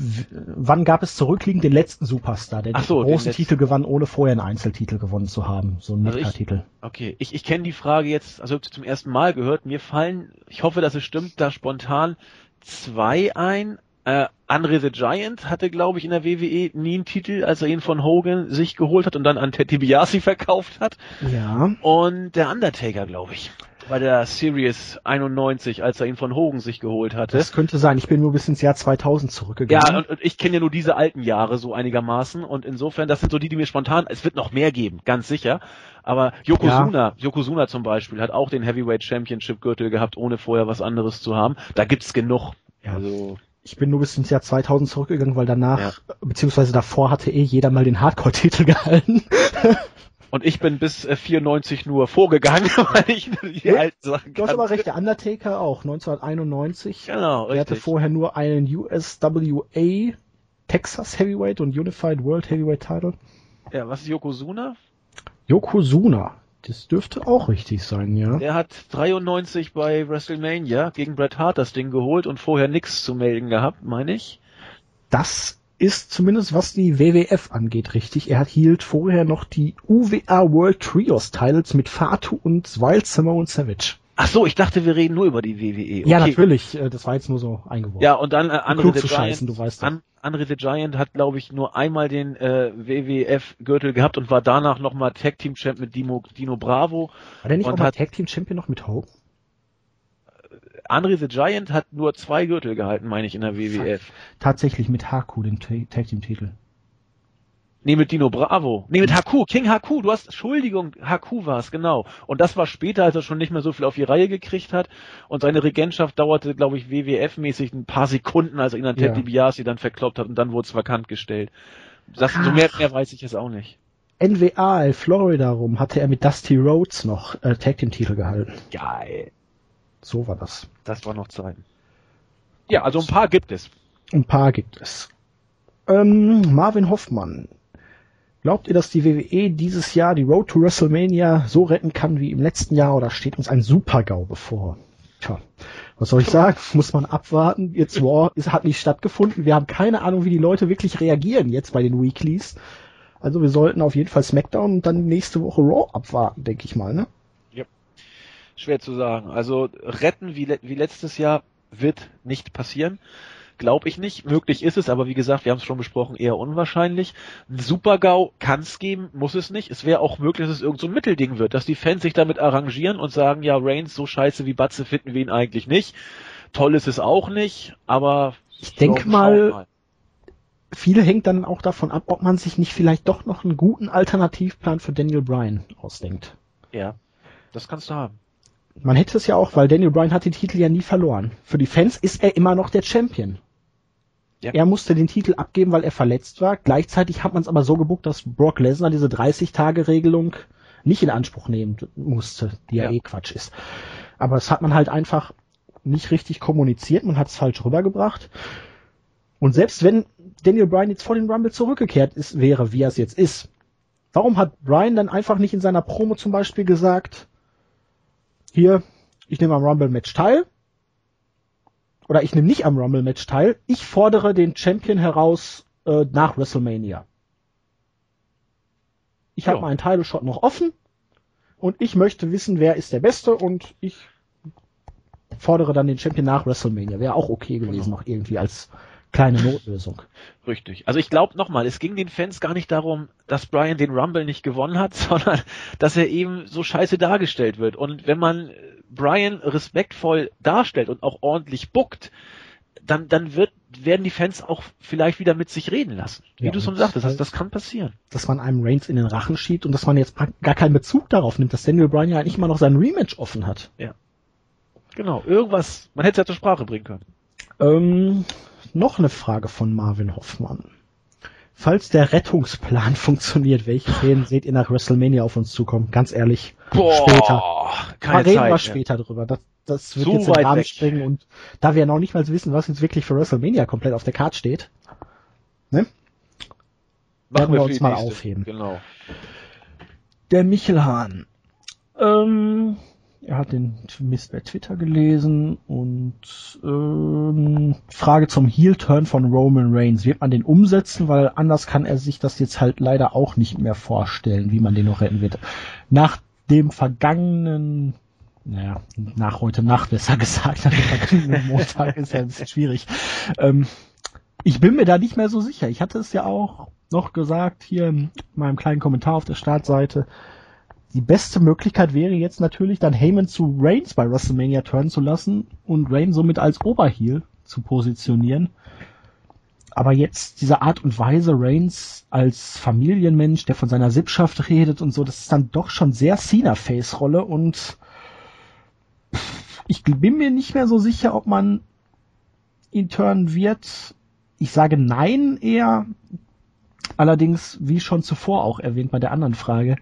wann gab es zurückliegend den letzten Superstar, der so, den großen. Titel gewann, ohne vorher einen Einzeltitel gewonnen zu haben? So ein Also Meta-Titel. Okay, ich, ich kenne die Frage jetzt, also zum ersten Mal gehört. Mir fallen, ich hoffe, dass es stimmt, da spontan zwei ein. Äh, Andre the Giant hatte, glaube ich, in der WWE nie einen Titel, als er ihn von Hogan sich geholt hat und dann an Ted DiBiase verkauft hat. Ja. Und der Undertaker, glaube ich, bei der Series 91, als er ihn von Hogan sich geholt hatte. Das könnte sein. Ich bin nur bis ins Jahr 2000 zurückgegangen. Ja, und, und ich kenne ja nur diese alten Jahre so einigermaßen und insofern, das sind so die, die mir spontan, es wird noch mehr geben, ganz sicher. Aber Yokozuna, Yokozuna zum Beispiel, hat auch den Heavyweight Championship Gürtel gehabt, ohne vorher was anderes zu haben. Da gibt's genug. Ja. Also, ich bin nur bis ins Jahr 2000 zurückgegangen, weil danach, Ja. beziehungsweise davor hatte eh jeder mal den Hardcore-Titel gehalten. Und ich bin bis äh, 94 nur vorgegangen, weil ich die Ja, alten Sachen Du hast aber recht, der Undertaker auch, 1991. Genau, Er hatte richtig. vorher nur einen USWA Texas Heavyweight und Unified World Heavyweight Title. Ja, was ist Yokozuna? Yokozuna. Das dürfte auch richtig sein, ja. Der hat 93 bei WrestleMania gegen Bret Hart das Ding geholt und vorher nichts zu melden gehabt, meine ich. Das ist zumindest was die WWF angeht richtig. Er hat hielt vorher noch die UWA World Trios Titles mit Fatu und Wild Samoan Savage. Ach so, ich dachte, wir reden nur über die WWE. Ja, Okay. natürlich. äh, Das war jetzt nur so eingeworfen. Ja, und dann äh, Andre the Giant. scheißen, du weißt. An, Andre the Giant hat, glaube ich, nur einmal den äh, WWF-Gürtel gehabt und war danach nochmal Tag Team Champ mit Dino, Dino Bravo. War der nicht und auch mal Tag Team Champion noch mit Hope? Andre the Giant hat nur zwei Gürtel gehalten, meine ich, in der WWF. Tatsächlich mit Haku, dem Ta- Tag Team Titel. Nee, mit Dino Bravo. Nee, mit Haku, King Haku, du hast, Entschuldigung, Haku war es, genau. Und das war später, als er schon nicht mehr so viel auf die Reihe gekriegt hat. Und seine Regentschaft dauerte, glaube ich, WWF-mäßig ein paar Sekunden, als er ihn an Ted Ja. DiBiase dann verkloppt hat und dann wurde es vakant gestellt. Das, so Ach. mehr, mehr weiß ich jetzt auch nicht. NWA, Florida rum, hatte er mit Dusty Rhodes noch äh, Tag Team Titel gehalten. Geil. So war das. Das war noch Zeiten. Ja, also ein paar gibt es. Ein paar gibt es. Ähm, Marvin Hoffmann. Glaubt ihr, dass die WWE dieses Jahr die Road to WrestleMania so retten kann wie im letzten Jahr oder steht uns ein Super-GAU bevor? Tja, was soll ich sagen? Muss man abwarten. Jetzt Raw ist, hat nicht stattgefunden. Wir haben keine Ahnung, wie die Leute wirklich reagieren jetzt bei den Weeklies. Also wir sollten auf jeden Fall SmackDown und dann nächste Woche Raw abwarten, denke ich mal, ne? Schwer zu sagen. Also retten wie, wie letztes Jahr wird nicht passieren. glaube ich nicht. Möglich ist es, aber wie gesagt, wir haben es schon besprochen, eher unwahrscheinlich. Ein Super-GAU kann es geben, muss es nicht. Es wäre auch möglich, dass es irgend so ein Mittelding wird, dass die Fans sich damit arrangieren und sagen, ja, Reigns, so scheiße wie Batze finden wir ihn eigentlich nicht. Toll ist es auch nicht, aber ich denke mal, mal, viel hängt dann auch davon ab, ob man sich nicht vielleicht doch noch einen guten Alternativplan für Daniel Bryan ausdenkt. Ja, das kannst du haben. Man hätte es ja auch, weil Daniel Bryan hat den Titel ja nie verloren. Für die Fans ist er immer noch der Champion. Ja. Er musste den Titel abgeben, weil er verletzt war. Gleichzeitig hat man es aber so gebucht, dass Brock Lesnar diese 30-Tage-Regelung nicht in Anspruch nehmen musste, die ja, ja eh Quatsch ist. Aber das hat man halt einfach nicht richtig kommuniziert, man hat es falsch rübergebracht. Und selbst wenn Daniel Bryan jetzt vor den Rumble zurückgekehrt ist, wäre, wie er es jetzt ist, warum hat Bryan dann einfach nicht in seiner Promo zum Beispiel gesagt, hier, ich nehme am Rumble-Match teil. Oder ich nehme nicht am Rumble-Match teil. Ich fordere den Champion heraus äh, nach WrestleMania. Ich habe meinen Title-Shot noch offen und ich möchte wissen, wer ist der Beste und ich fordere dann den Champion nach WrestleMania. Wäre auch okay gewesen, genau. noch irgendwie als kleine Notlösung. Richtig. Also ich glaube nochmal, es ging den Fans gar nicht darum, dass Brian den Rumble nicht gewonnen hat, sondern dass er eben so scheiße dargestellt wird. Und wenn man Brian respektvoll darstellt und auch ordentlich buckt, dann, dann wird, werden die Fans auch vielleicht wieder mit sich reden lassen. Wie ja, du schon sagtest, das, das kann passieren. Dass man einem Reigns in den Rachen schiebt und dass man jetzt gar keinen Bezug darauf nimmt, dass Daniel Bryan ja eigentlich immer noch sein Rematch offen hat. Ja. Genau, irgendwas, man hätte es ja zur Sprache bringen können. Ähm, noch eine Frage von Marvin Hoffmann. Falls der Rettungsplan funktioniert, welche Themen seht ihr nach WrestleMania auf uns zukommen? Ganz ehrlich, Boah, später. Keine reden Zeit, wir später ja. drüber. Das, das wird so jetzt in den Rahmen springen und da wir noch nicht mal wissen, was jetzt wirklich für WrestleMania komplett auf der Karte steht, ne? Machen werden wir uns mal nächste. aufheben. Genau. Der Michelhahn. Ähm, er hat den Mist bei Twitter gelesen und ähm, Frage zum Heel-Turn von Roman Reigns. Wird man den umsetzen? Weil anders kann er sich das jetzt halt leider auch nicht mehr vorstellen, wie man den noch retten wird. Nach dem vergangenen, naja, nach heute Nacht besser gesagt, nach dem vergangenen Montag ist ja ein bisschen schwierig. Ähm, ich bin mir da nicht mehr so sicher. Ich hatte es ja auch noch gesagt hier in meinem kleinen Kommentar auf der Startseite die beste Möglichkeit wäre jetzt natürlich dann Heyman zu Reigns bei WrestleMania turnen zu lassen und Reigns somit als Oberheel zu positionieren. Aber jetzt diese Art und Weise Reigns als Familienmensch, der von seiner Sippschaft redet und so, das ist dann doch schon sehr Cena-Face-Rolle und ich bin mir nicht mehr so sicher, ob man ihn turnen wird. Ich sage nein eher. Allerdings, wie schon zuvor auch erwähnt bei der anderen Frage,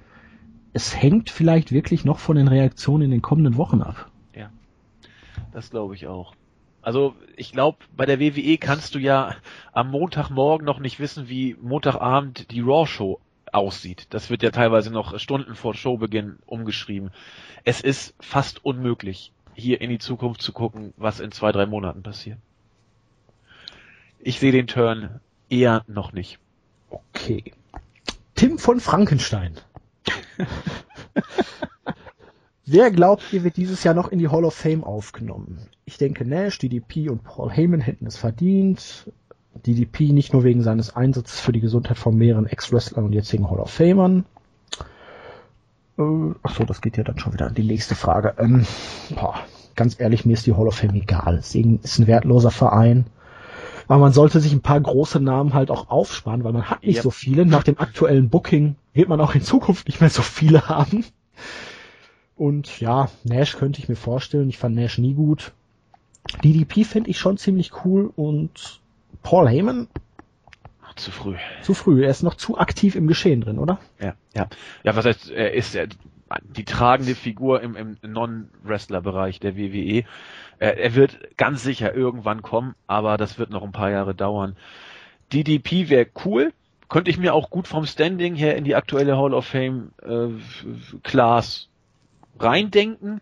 es hängt vielleicht wirklich noch von den Reaktionen in den kommenden Wochen ab. Ja, das glaube ich auch. Also ich glaube, bei der WWE kannst du ja am Montagmorgen noch nicht wissen, wie Montagabend die Raw-Show aussieht. Das wird ja teilweise noch Stunden vor Showbeginn umgeschrieben. Es ist fast unmöglich, hier in die Zukunft zu gucken, was in zwei, drei Monaten passiert. Ich sehe den Turn eher noch nicht. Okay. Tim von Frankenstein. Wer glaubt ihr, wird dieses Jahr noch in die Hall of Fame aufgenommen? Ich denke Nash, DDP und Paul Heyman hätten es verdient. DDP nicht nur wegen seines Einsatzes für die Gesundheit von mehreren Ex-Wrestlern und jetzigen Hall of Famern. Äh, ach das geht ja dann schon wieder an die nächste Frage. Ähm, boah, ganz ehrlich, mir ist die Hall of Fame egal. Es ist ein wertloser Verein. Aber man sollte sich ein paar große Namen halt auch aufsparen, weil man hat nicht yep. so viele. Nach dem aktuellen Booking wird man auch in Zukunft nicht mehr so viele haben. Und ja, Nash könnte ich mir vorstellen. Ich fand Nash nie gut. DDP finde ich schon ziemlich cool und Paul Heyman zu früh. Zu früh. Er ist noch zu aktiv im Geschehen drin, oder? Ja, ja. Ja, was heißt, er ist die tragende Figur im, im Non-Wrestler-Bereich der WWE. Er, er wird ganz sicher irgendwann kommen, aber das wird noch ein paar Jahre dauern. DDP wäre cool, könnte ich mir auch gut vom Standing her in die aktuelle Hall of Fame äh, Class reindenken.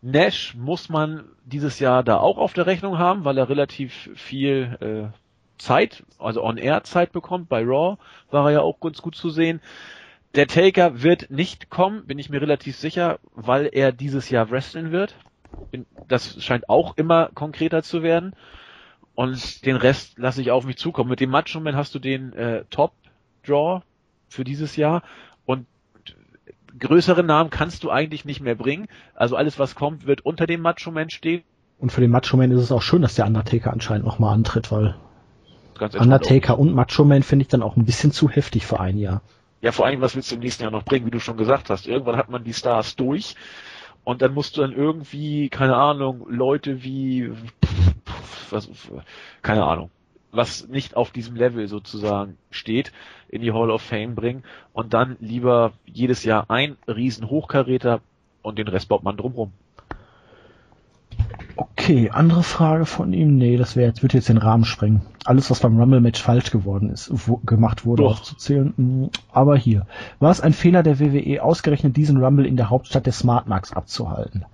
Nash muss man dieses Jahr da auch auf der Rechnung haben, weil er relativ viel äh, Zeit, also On-Air-Zeit bekommt. Bei Raw war er ja auch ganz gut zu sehen. Der Taker wird nicht kommen, bin ich mir relativ sicher, weil er dieses Jahr wrestlen wird. Das scheint auch immer konkreter zu werden. und den Rest lasse ich auf mich zukommen. Mit dem Macho Man hast du den äh, Top Draw für dieses Jahr und größere Namen kannst du eigentlich nicht mehr bringen. Also alles, was kommt, wird unter dem Macho Man stehen. Und für den Macho Man ist es auch schön, dass der Undertaker anscheinend nochmal antritt, weil Undertaker und Macho Man finde ich dann auch ein bisschen zu heftig für ein Jahr. Ja, vor allem, was willst du im nächsten Jahr noch bringen, wie du schon gesagt hast. Irgendwann hat man die Stars durch und dann musst du dann irgendwie, keine Ahnung, Leute wie, was, keine Ahnung, was nicht auf diesem Level sozusagen steht, in die Hall of Fame bringen und dann lieber jedes Jahr ein riesen Hochkaräter und den Rest baut man drumrum. Okay, andere Frage von ihm. Nee, das wäre jetzt, wird jetzt den Rahmen sprengen. Alles, was beim Rumble-Match falsch geworden ist, wo, gemacht wurde, Doch. aufzuzählen. Hm, aber hier. War es ein Fehler der WWE, ausgerechnet diesen Rumble in der Hauptstadt der Smart Marks abzuhalten?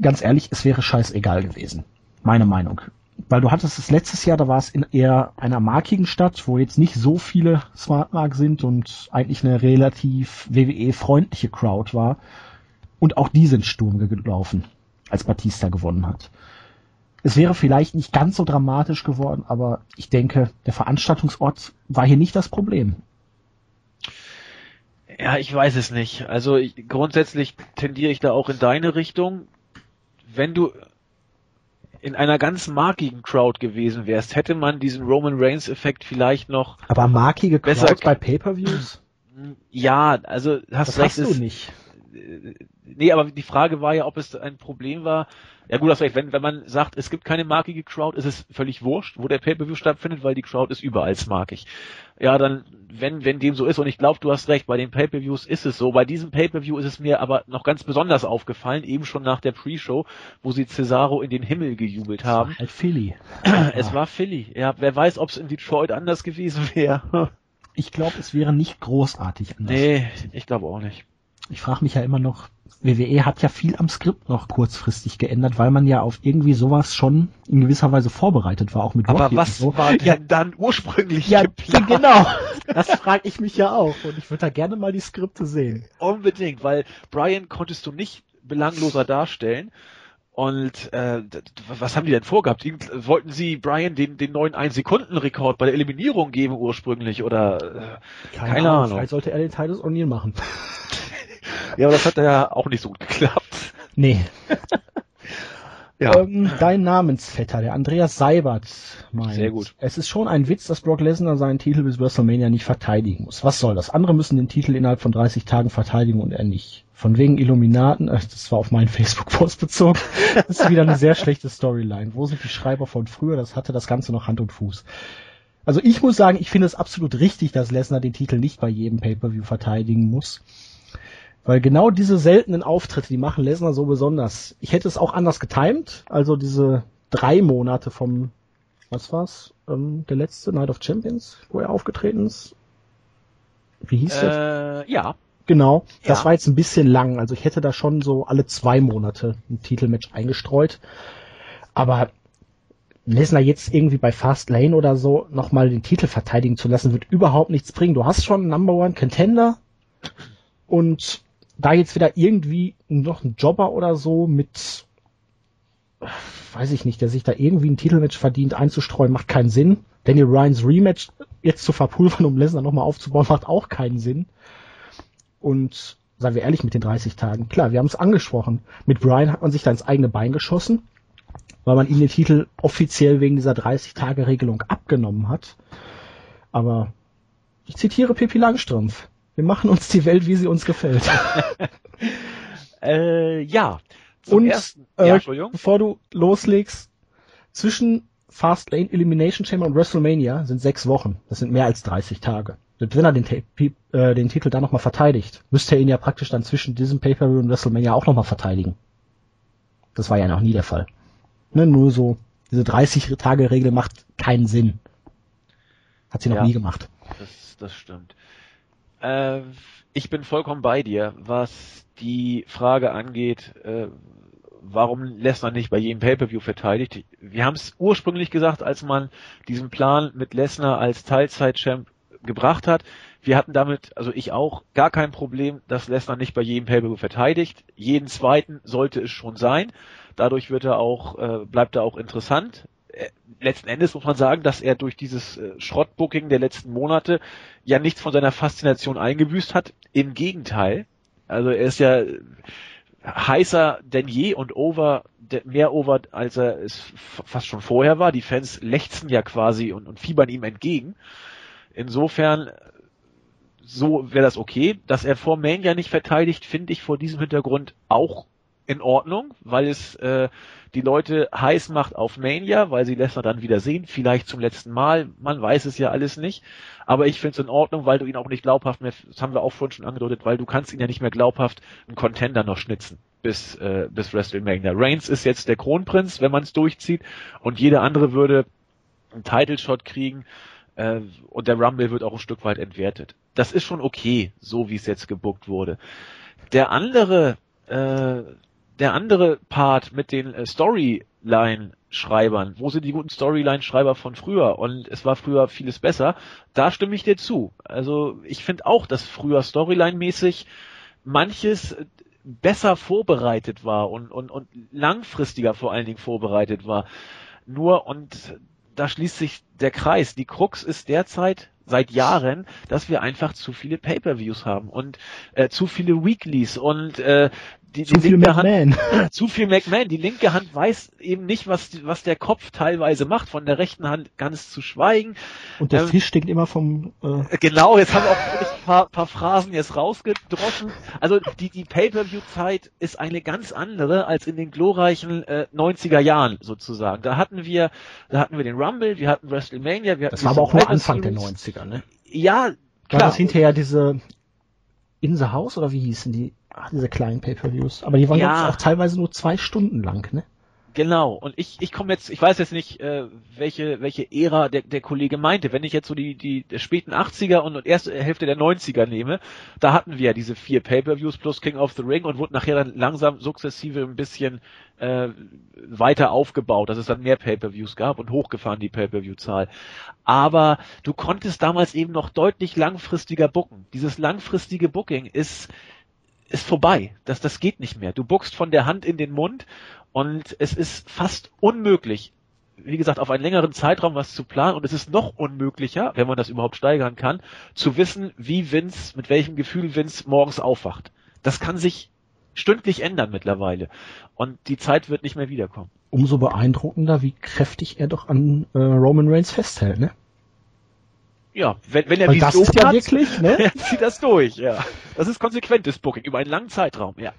Ganz ehrlich, es wäre scheißegal gewesen. Meine Meinung weil du hattest es letztes Jahr, da war es in eher einer markigen Stadt, wo jetzt nicht so viele Smart Mark sind und eigentlich eine relativ WWE-freundliche Crowd war. Und auch die sind Sturm gelaufen, als Batista gewonnen hat. Es wäre vielleicht nicht ganz so dramatisch geworden, aber ich denke, der Veranstaltungsort war hier nicht das Problem. Ja, ich weiß es nicht. Also ich, grundsätzlich tendiere ich da auch in deine Richtung. Wenn du in einer ganz markigen Crowd gewesen wärst, hätte man diesen Roman Reigns Effekt vielleicht noch Aber markige besser Crowd bei Pay-per-Views? Ja, also hast das recht. Hast du nicht. Nee, aber die Frage war ja, ob es ein Problem war. Ja gut, recht. Wenn, wenn man sagt, es gibt keine markige Crowd, ist es völlig wurscht, wo der Pay-Per-View stattfindet, weil die Crowd ist überall markig. Ja, dann, wenn, wenn dem so ist, und ich glaube, du hast recht, bei den Pay-Per-Views ist es so. Bei diesem Pay-Per-View ist es mir aber noch ganz besonders aufgefallen, eben schon nach der Pre-Show, wo sie Cesaro in den Himmel gejubelt haben. halt Philly. es war Philly. Ja, wer weiß, ob es in Detroit anders gewesen wäre. ich glaube, es wäre nicht großartig anders. Nee, ich glaube auch nicht ich frage mich ja immer noch, WWE hat ja viel am Skript noch kurzfristig geändert, weil man ja auf irgendwie sowas schon in gewisser Weise vorbereitet war, auch mit Rocky Aber was so. war ja dann ursprünglich ja, geplant? genau. Das frage ich mich ja auch und ich würde da gerne mal die Skripte sehen. Unbedingt, weil Brian konntest du nicht belangloser darstellen. Und äh, was haben die denn vorgehabt? Wollten sie Brian den, den neuen 1-Sekunden-Rekord bei der Eliminierung geben ursprünglich oder äh, keine, keine Ahnung. Vielleicht sollte er den Teil des O'Neill machen. Ja, aber das hat ja auch nicht so gut geklappt. Nee. ja. Ähm, dein Namensvetter, der Andreas Seibert, meint. Sehr gut. Es ist schon ein Witz, dass Brock Lesnar seinen Titel bis WrestleMania nicht verteidigen muss. Was soll das? Andere müssen den Titel innerhalb von 30 Tagen verteidigen und er nicht. Von wegen Illuminaten, äh, das war auf meinen Facebook-Post bezogen. Das ist wieder eine sehr schlechte Storyline. Wo sind die Schreiber von früher? Das hatte das Ganze noch Hand und Fuß. Also ich muss sagen, ich finde es absolut richtig, dass Lesnar den Titel nicht bei jedem Pay-Per-View verteidigen muss. Weil genau diese seltenen Auftritte, die machen Lesnar so besonders. Ich hätte es auch anders getimed, also diese drei Monate vom, was war's, ähm, der letzte Night of Champions, wo er aufgetreten ist. Wie hieß äh, das? Ja. Genau, das ja. war jetzt ein bisschen lang. Also ich hätte da schon so alle zwei Monate ein Titelmatch eingestreut. Aber Lesnar jetzt irgendwie bei Fast Lane oder so nochmal den Titel verteidigen zu lassen, wird überhaupt nichts bringen. Du hast schon einen Number One Contender und da jetzt wieder irgendwie noch ein Jobber oder so mit, weiß ich nicht, der sich da irgendwie ein Titelmatch verdient einzustreuen, macht keinen Sinn. Daniel Ryans Rematch jetzt zu verpulvern, um Lesnar nochmal aufzubauen, macht auch keinen Sinn. Und seien wir ehrlich mit den 30 Tagen, klar, wir haben es angesprochen. Mit Brian hat man sich da ins eigene Bein geschossen, weil man ihm den Titel offiziell wegen dieser 30-Tage-Regelung abgenommen hat. Aber ich zitiere Pippi Langstrumpf. Wir machen uns die Welt, wie sie uns gefällt. äh, ja. Zum Und ersten, äh, bevor du loslegst, zwischen Fast Lane Elimination Chamber und WrestleMania sind sechs Wochen. Das sind mehr als 30 Tage. Wenn er den, äh, den Titel da nochmal verteidigt, müsste er ihn ja praktisch dann zwischen diesem Pay-Per-View und WrestleMania auch nochmal verteidigen. Das war ja noch nie der Fall. Ne, nur so, diese 30-Tage-Regel macht keinen Sinn. Hat sie noch ja, nie gemacht. Das, das stimmt. Äh, ich bin vollkommen bei dir, was die Frage angeht, äh, warum Lesnar nicht bei jedem Pay-Per-View verteidigt. Wir haben es ursprünglich gesagt, als man diesen Plan mit Lesnar als Teilzeit-Champ gebracht hat. Wir hatten damit, also ich auch, gar kein Problem, dass Lesnar nicht bei jedem Pay-Per-View verteidigt. Jeden zweiten sollte es schon sein. Dadurch wird er auch, äh, bleibt er auch interessant letzten Endes muss man sagen, dass er durch dieses äh, Schrottbooking der letzten Monate ja nichts von seiner Faszination eingebüßt hat. Im Gegenteil. Also er ist ja heißer denn je und over, mehr over, als er es fast schon vorher war. Die Fans lechzen ja quasi und, und fiebern ihm entgegen. Insofern, so wäre das okay. Dass er vor Mania nicht verteidigt, finde ich vor diesem Hintergrund auch in Ordnung, weil es äh, die Leute heiß macht auf Mania, weil sie Lesnar dann wieder sehen, vielleicht zum letzten Mal, man weiß es ja alles nicht, aber ich finde es in Ordnung, weil du ihn auch nicht glaubhaft mehr, das haben wir auch vorhin schon angedeutet, weil du kannst ihn ja nicht mehr glaubhaft einen Contender noch schnitzen bis, äh, bis WrestleMania. Reigns ist jetzt der Kronprinz, wenn man es durchzieht und jeder andere würde einen Title Shot kriegen äh, und der Rumble wird auch ein Stück weit entwertet. Das ist schon okay, so wie es jetzt gebuckt wurde. Der andere äh, der andere Part mit den äh, Storyline-Schreibern, wo sind die guten Storyline-Schreiber von früher? Und es war früher vieles besser. Da stimme ich dir zu. Also ich finde auch, dass früher Storyline-mäßig manches besser vorbereitet war und, und, und langfristiger vor allen Dingen vorbereitet war. Nur, und da schließt sich der Kreis. Die Krux ist derzeit seit Jahren, dass wir einfach zu viele Pay-per-Views haben und äh, zu viele Weeklies und äh, die, zu die viel McMahon. Hand, zu viel McMahon. Die linke Hand weiß eben nicht, was, was der Kopf teilweise macht, von der rechten Hand ganz zu schweigen. Und der ähm, Fisch stinkt immer vom... Äh genau, jetzt haben wir auch ein paar, paar Phrasen jetzt rausgedroschen. Also die, die Pay-Per-View-Zeit ist eine ganz andere als in den glorreichen äh, 90er Jahren sozusagen. Da hatten wir, da hatten wir den Rumble, wir hatten WrestleMania, wir hatten... Das war aber auch nur Anfang der 90er, ne? Ja, klar. War das hinterher diese In the House oder wie hießen die? Ach, diese kleinen Pay-Per-Views. Aber die waren ja. auch teilweise nur zwei Stunden lang, ne? Genau, und ich, ich komme jetzt, ich weiß jetzt nicht, äh, welche, welche Ära der, der Kollege meinte. Wenn ich jetzt so die, die späten 80er und erste Hälfte der 90er nehme, da hatten wir ja diese vier Pay-Per-Views plus King of the Ring und wurden nachher dann langsam sukzessive ein bisschen äh, weiter aufgebaut, dass es dann mehr Pay-Per-Views gab und hochgefahren die Pay-Per-View-Zahl. Aber du konntest damals eben noch deutlich langfristiger booken. Dieses langfristige Booking ist ist vorbei. Das, das geht nicht mehr. Du buckst von der Hand in den Mund und es ist fast unmöglich, wie gesagt, auf einen längeren Zeitraum was zu planen und es ist noch unmöglicher, wenn man das überhaupt steigern kann, zu wissen, wie Vince, mit welchem Gefühl Vince morgens aufwacht. Das kann sich stündlich ändern mittlerweile und die Zeit wird nicht mehr wiederkommen. Umso beeindruckender, wie kräftig er doch an äh, Roman Reigns festhält, ne? Ja, wenn, wenn er Weil Vision das ist ja hat, wirklich, ne? zieht das durch, ja. Das ist konsequentes Booking über einen langen Zeitraum, ja.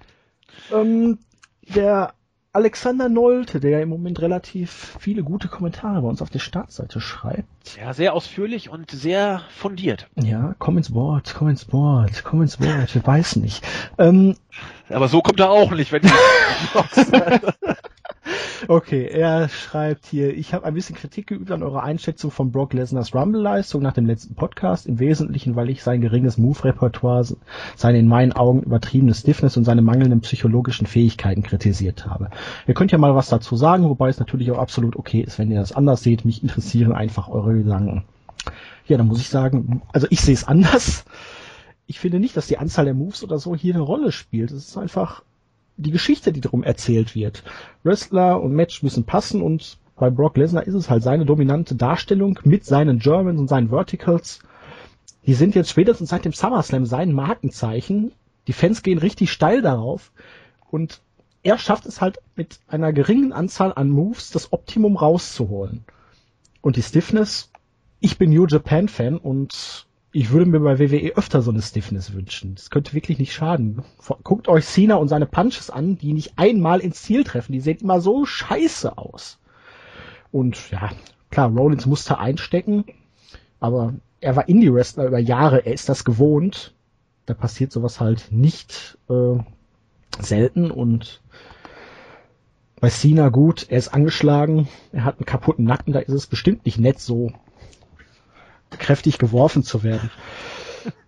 Ähm, der Alexander Nolte, der im Moment relativ viele gute Kommentare bei uns auf der Startseite schreibt. Ja, sehr ausführlich und sehr fundiert. Ja, komm ins Wort, komm ins Wort, komm ins Wort, wir weiß nicht. Ähm, Aber so kommt er auch nicht, wenn Okay, er schreibt hier, ich habe ein bisschen Kritik geübt an eurer Einschätzung von Brock Lesners Rumble-Leistung nach dem letzten Podcast, im Wesentlichen, weil ich sein geringes Move-Repertoire, seine in meinen Augen übertriebene Stiffness und seine mangelnden psychologischen Fähigkeiten kritisiert habe. Ihr könnt ja mal was dazu sagen, wobei es natürlich auch absolut okay ist, wenn ihr das anders seht. Mich interessieren einfach eure Gedanken. Ja, dann muss ich sagen, also ich sehe es anders. Ich finde nicht, dass die Anzahl der Moves oder so hier eine Rolle spielt. Es ist einfach die Geschichte, die darum erzählt wird. Wrestler und Match müssen passen und bei Brock Lesnar ist es halt seine dominante Darstellung mit seinen Germans und seinen Verticals. Die sind jetzt spätestens seit dem SummerSlam sein Markenzeichen. Die Fans gehen richtig steil darauf und er schafft es halt mit einer geringen Anzahl an Moves das Optimum rauszuholen. Und die Stiffness, ich bin New Japan Fan und ich würde mir bei WWE öfter so eine Stiffness wünschen. Das könnte wirklich nicht schaden. Guckt euch Cena und seine Punches an, die nicht einmal ins Ziel treffen. Die sehen immer so scheiße aus. Und ja, klar, Rollins musste einstecken, aber er war Indie-Wrestler über Jahre, er ist das gewohnt. Da passiert sowas halt nicht äh, selten und bei Cena gut, er ist angeschlagen, er hat einen kaputten Nacken, da ist es bestimmt nicht nett so kräftig geworfen zu werden.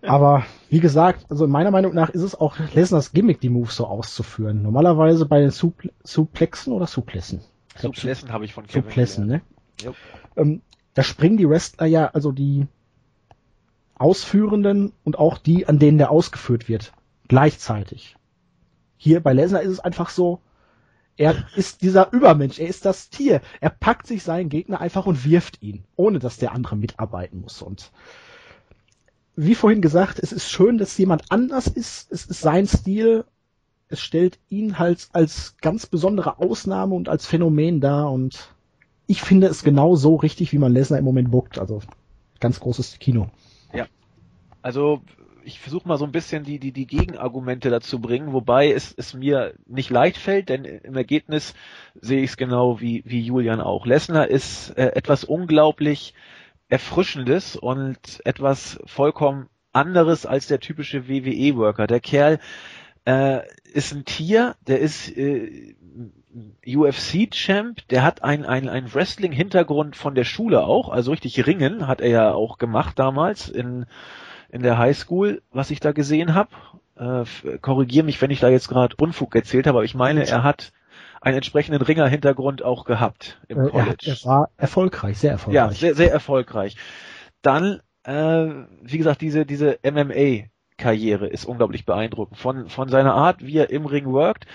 Aber wie gesagt, also meiner Meinung nach ist es auch Lesners Gimmick, die Moves so auszuführen. Normalerweise bei den Supl Suplexen oder Suplessen? Suplessen habe ich von Kevin. Suplessen, ne? Ähm, da springen die Wrestler ja, also die Ausführenden und auch die, an denen der ausgeführt wird, gleichzeitig. Hier bei Lesnar ist es einfach so, Er ist dieser Übermensch, er ist das Tier. Er packt sich seinen Gegner einfach und wirft ihn, ohne dass der andere mitarbeiten muss. Und wie vorhin gesagt, es ist schön, dass jemand anders ist. Es ist sein Stil. Es stellt ihn halt als ganz besondere Ausnahme und als Phänomen dar. Und ich finde es genau so richtig, wie man Lesnar im Moment bookt. Also ganz großes Kino. Ja. Also ich versuche mal so ein bisschen die, die, die Gegenargumente dazu bringen, wobei es, es mir nicht leicht fällt, denn im Ergebnis sehe ich es genau wie, wie Julian auch. Lesnar ist äh, etwas unglaublich Erfrischendes und etwas vollkommen anderes als der typische WWE-Worker. Der Kerl äh, ist ein Tier, der ist äh, UFC-Champ, der hat einen ein, ein Wrestling-Hintergrund von der Schule auch, also richtig Ringen hat er ja auch gemacht damals in in der Highschool, was ich da gesehen habe. Äh, Korrigiere mich, wenn ich da jetzt gerade Unfug erzählt habe, aber ich meine, er hat einen entsprechenden Ringer-Hintergrund auch gehabt im College. Er, er war erfolgreich, sehr erfolgreich. Ja, sehr, sehr erfolgreich. Dann, äh, wie gesagt, diese, diese MMA-Karriere ist unglaublich beeindruckend. Von, von seiner Art, wie er im Ring workt,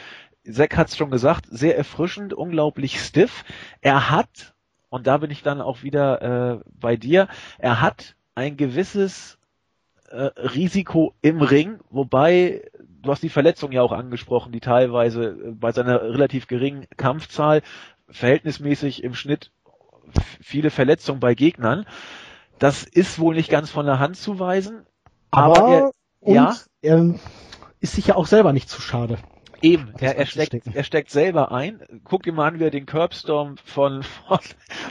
Zack hat es schon gesagt, sehr erfrischend, unglaublich stiff. Er hat, und da bin ich dann auch wieder äh, bei dir, er hat ein gewisses äh, Risiko im Ring, wobei du hast die Verletzung ja auch angesprochen, die teilweise äh, bei seiner relativ geringen Kampfzahl verhältnismäßig im Schnitt viele Verletzungen bei Gegnern. Das ist wohl nicht ganz von der Hand zu weisen. Aber, aber er, ja, er ist sich ja auch selber nicht zu schade. Eben, er, er, steckt, er steckt selber ein. Guck dir mal an, wie er den Curbstorm von, von,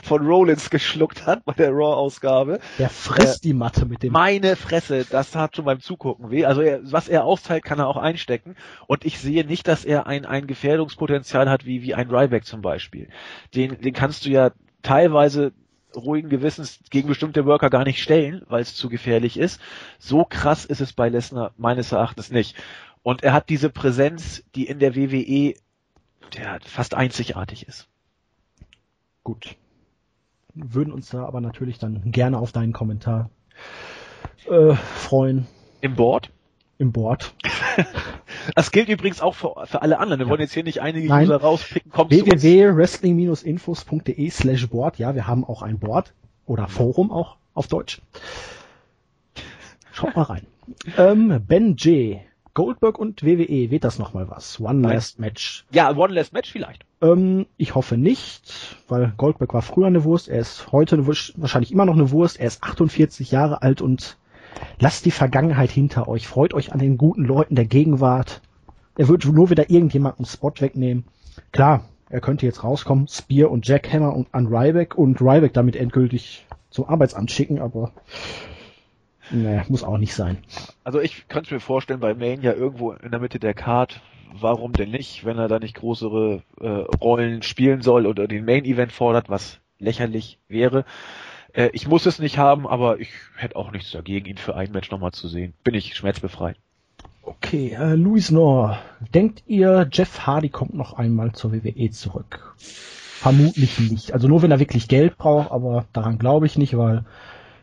von Rollins geschluckt hat bei der Raw-Ausgabe. Der frisst äh, die Matte mit dem. Meine Fresse, das hat schon beim Zugucken weh. Also er, was er austeilt, kann er auch einstecken. Und ich sehe nicht, dass er ein, ein Gefährdungspotenzial hat, wie, wie ein Ryback zum Beispiel. Den, den kannst du ja teilweise ruhigen Gewissens gegen bestimmte Worker gar nicht stellen, weil es zu gefährlich ist. So krass ist es bei Lesnar meines Erachtens nicht. Und er hat diese Präsenz, die in der WWE der fast einzigartig ist. Gut. Würden uns da aber natürlich dann gerne auf deinen Kommentar äh, freuen. Im Board? Im Board. das gilt übrigens auch für, für alle anderen. Wir ja. wollen jetzt hier nicht einige Nein. User rauspicken. www.wrestling-infos.de slash Board. Ja, wir haben auch ein Board oder Forum auch auf Deutsch. Schaut mal rein. Ähm, Ben J Goldberg und WWE, wird das nochmal was? One Nein. Last Match. Ja, One Last Match vielleicht. Ähm, ich hoffe nicht, weil Goldberg war früher eine Wurst, er ist heute Wurst, wahrscheinlich immer noch eine Wurst, er ist 48 Jahre alt und lasst die Vergangenheit hinter euch, freut euch an den guten Leuten der Gegenwart. Er wird nur wieder irgendjemanden Spot wegnehmen. Klar, er könnte jetzt rauskommen, Spear und Jackhammer und an Ryback und Ryback damit endgültig zum Arbeitsamt schicken, aber Nee, muss auch nicht sein. Also ich könnte mir vorstellen, bei Mania irgendwo in der Mitte der Card, warum denn nicht, wenn er da nicht größere äh, Rollen spielen soll oder den Main Event fordert, was lächerlich wäre. Äh, ich muss es nicht haben, aber ich hätte auch nichts dagegen, ihn für ein Match nochmal zu sehen. Bin ich schmerzbefreit. Okay, äh, Louis Noor, denkt ihr, Jeff Hardy kommt noch einmal zur WWE zurück? Vermutlich nicht. Also nur wenn er wirklich Geld braucht, aber daran glaube ich nicht, weil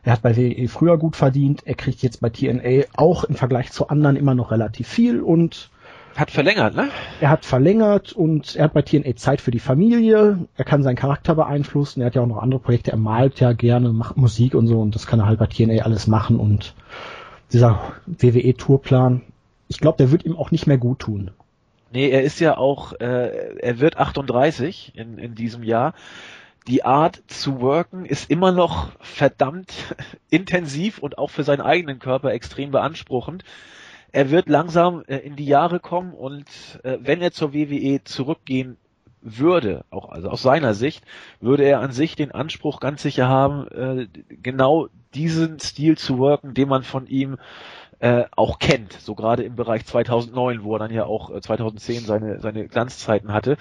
er hat bei WWE früher gut verdient, er kriegt jetzt bei TNA auch im Vergleich zu anderen immer noch relativ viel und hat verlängert, ne? Er hat verlängert und er hat bei TNA Zeit für die Familie. Er kann seinen Charakter beeinflussen. Er hat ja auch noch andere Projekte. Er malt ja gerne, macht Musik und so und das kann er halt bei TNA alles machen und dieser WWE Tourplan, ich glaube, der wird ihm auch nicht mehr gut tun. Nee, er ist ja auch, äh, er wird 38 in, in diesem Jahr die Art zu worken ist immer noch verdammt intensiv und auch für seinen eigenen Körper extrem beanspruchend. Er wird langsam äh, in die Jahre kommen und äh, wenn er zur WWE zurückgehen würde, auch also aus seiner Sicht, würde er an sich den Anspruch ganz sicher haben, äh, genau diesen Stil zu worken, den man von ihm äh, auch kennt, so gerade im Bereich 2009, wo er dann ja auch 2010 äh, seine seine Glanzzeiten hatte.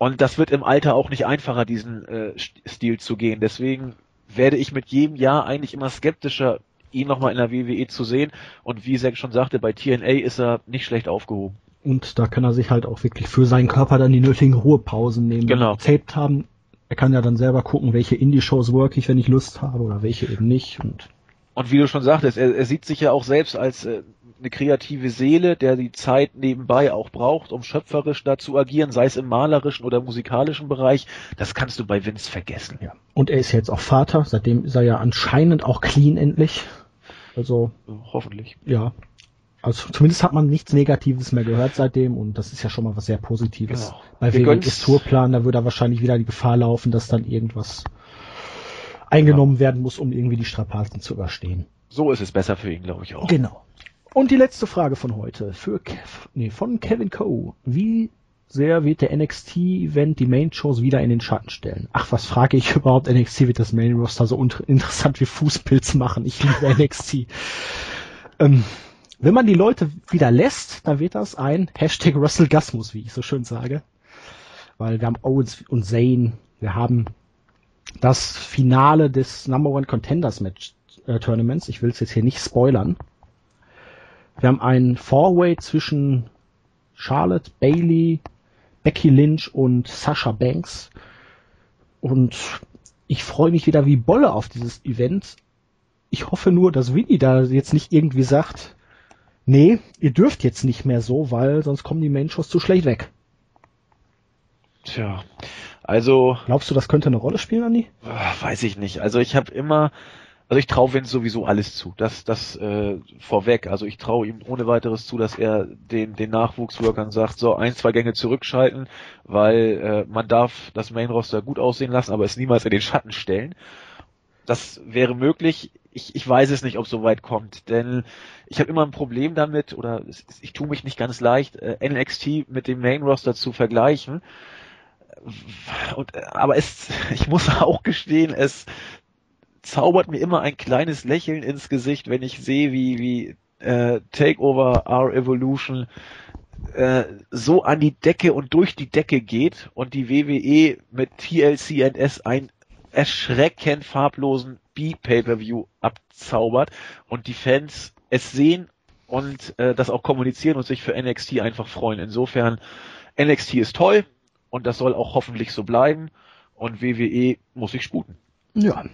Und das wird im Alter auch nicht einfacher, diesen äh, Stil zu gehen. Deswegen werde ich mit jedem Jahr eigentlich immer skeptischer, ihn nochmal in der WWE zu sehen. Und wie Zack schon sagte, bei TNA ist er nicht schlecht aufgehoben. Und da kann er sich halt auch wirklich für seinen Körper dann die nötigen Ruhepausen nehmen. Genau. Taped haben, er kann ja dann selber gucken, welche Indie-Shows work ich, wenn ich Lust habe oder welche eben nicht. Und Und wie du schon sagtest, er, er sieht sich ja auch selbst als äh, eine kreative Seele, der die Zeit nebenbei auch braucht, um schöpferisch da zu agieren, sei es im malerischen oder musikalischen Bereich. Das kannst du bei Vince vergessen. Ja. Und er ist jetzt auch Vater, seitdem ist er ja anscheinend auch clean endlich. Also. Hoffentlich. Ja. Also zumindest hat man nichts Negatives mehr gehört seitdem und das ist ja schon mal was sehr Positives. Genau. Bei WWEs Tourplan, da würde er wahrscheinlich wieder die Gefahr laufen, dass dann irgendwas eingenommen ja. werden muss, um irgendwie die Strapazen zu überstehen. So ist es besser für ihn, glaube ich auch. Genau. Und die letzte Frage von heute für Kev, nee, von Kevin Coe. Wie sehr wird der NXT-Event die Main-Shows wieder in den Schatten stellen? Ach, was frage ich überhaupt? NXT wird das Main-Roster so interessant wie Fußpilz machen. Ich liebe NXT. Ähm, wenn man die Leute wieder lässt, dann wird das ein Hashtag WrestleGasmus, wie ich so schön sage. Weil wir haben Owens und Zane, wir haben das Finale des Number One Contenders Match äh, Tournaments. Ich will es jetzt hier nicht spoilern. Wir haben ein Four-Way zwischen Charlotte, Bailey, Becky Lynch und Sasha Banks. Und ich freue mich wieder wie Bolle auf dieses Event. Ich hoffe nur, dass Winnie da jetzt nicht irgendwie sagt, nee, ihr dürft jetzt nicht mehr so, weil sonst kommen die Main-Shows zu schlecht weg. Tja, also. Glaubst du, das könnte eine Rolle spielen, Andi? Weiß ich nicht. Also ich habe immer also ich traue Vince sowieso alles zu. Das, das äh, vorweg. Also ich traue ihm ohne weiteres zu, dass er den, den Nachwuchsworkern sagt, so ein, zwei Gänge zurückschalten, weil äh, man darf das Main Roster gut aussehen lassen, aber es niemals in den Schatten stellen. Das wäre möglich. Ich, ich weiß es nicht, ob es so weit kommt, denn ich habe immer ein Problem damit, oder ich tue mich nicht ganz leicht, äh, NXT mit dem Main Roster zu vergleichen. Und, aber es, ich muss auch gestehen, es zaubert mir immer ein kleines Lächeln ins Gesicht, wenn ich sehe, wie, wie äh, Takeover Our Evolution äh, so an die Decke und durch die Decke geht und die WWE mit TLCNS ein erschreckend farblosen B-Pay-Per-View abzaubert und die Fans es sehen und äh, das auch kommunizieren und sich für NXT einfach freuen. Insofern, NXT ist toll und das soll auch hoffentlich so bleiben und WWE muss sich sputen. Ja,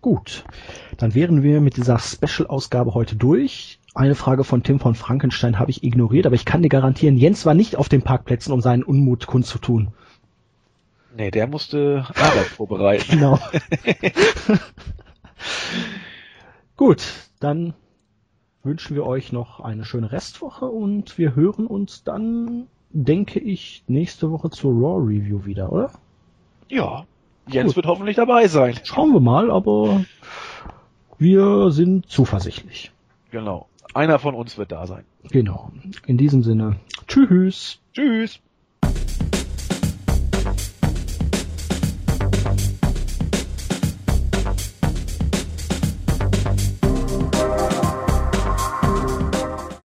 Gut, dann wären wir mit dieser Special-Ausgabe heute durch. Eine Frage von Tim von Frankenstein habe ich ignoriert, aber ich kann dir garantieren, Jens war nicht auf den Parkplätzen, um seinen Unmut kundzutun. Nee, der musste Arbeit vorbereiten. Genau. Gut, dann wünschen wir euch noch eine schöne Restwoche und wir hören uns dann, denke ich, nächste Woche zur Raw Review wieder, oder? Ja, Jens Gut. wird hoffentlich dabei sein. Schauen wir mal, aber wir sind zuversichtlich. Genau. Einer von uns wird da sein. Genau. In diesem Sinne. Tschüss. Tschüss.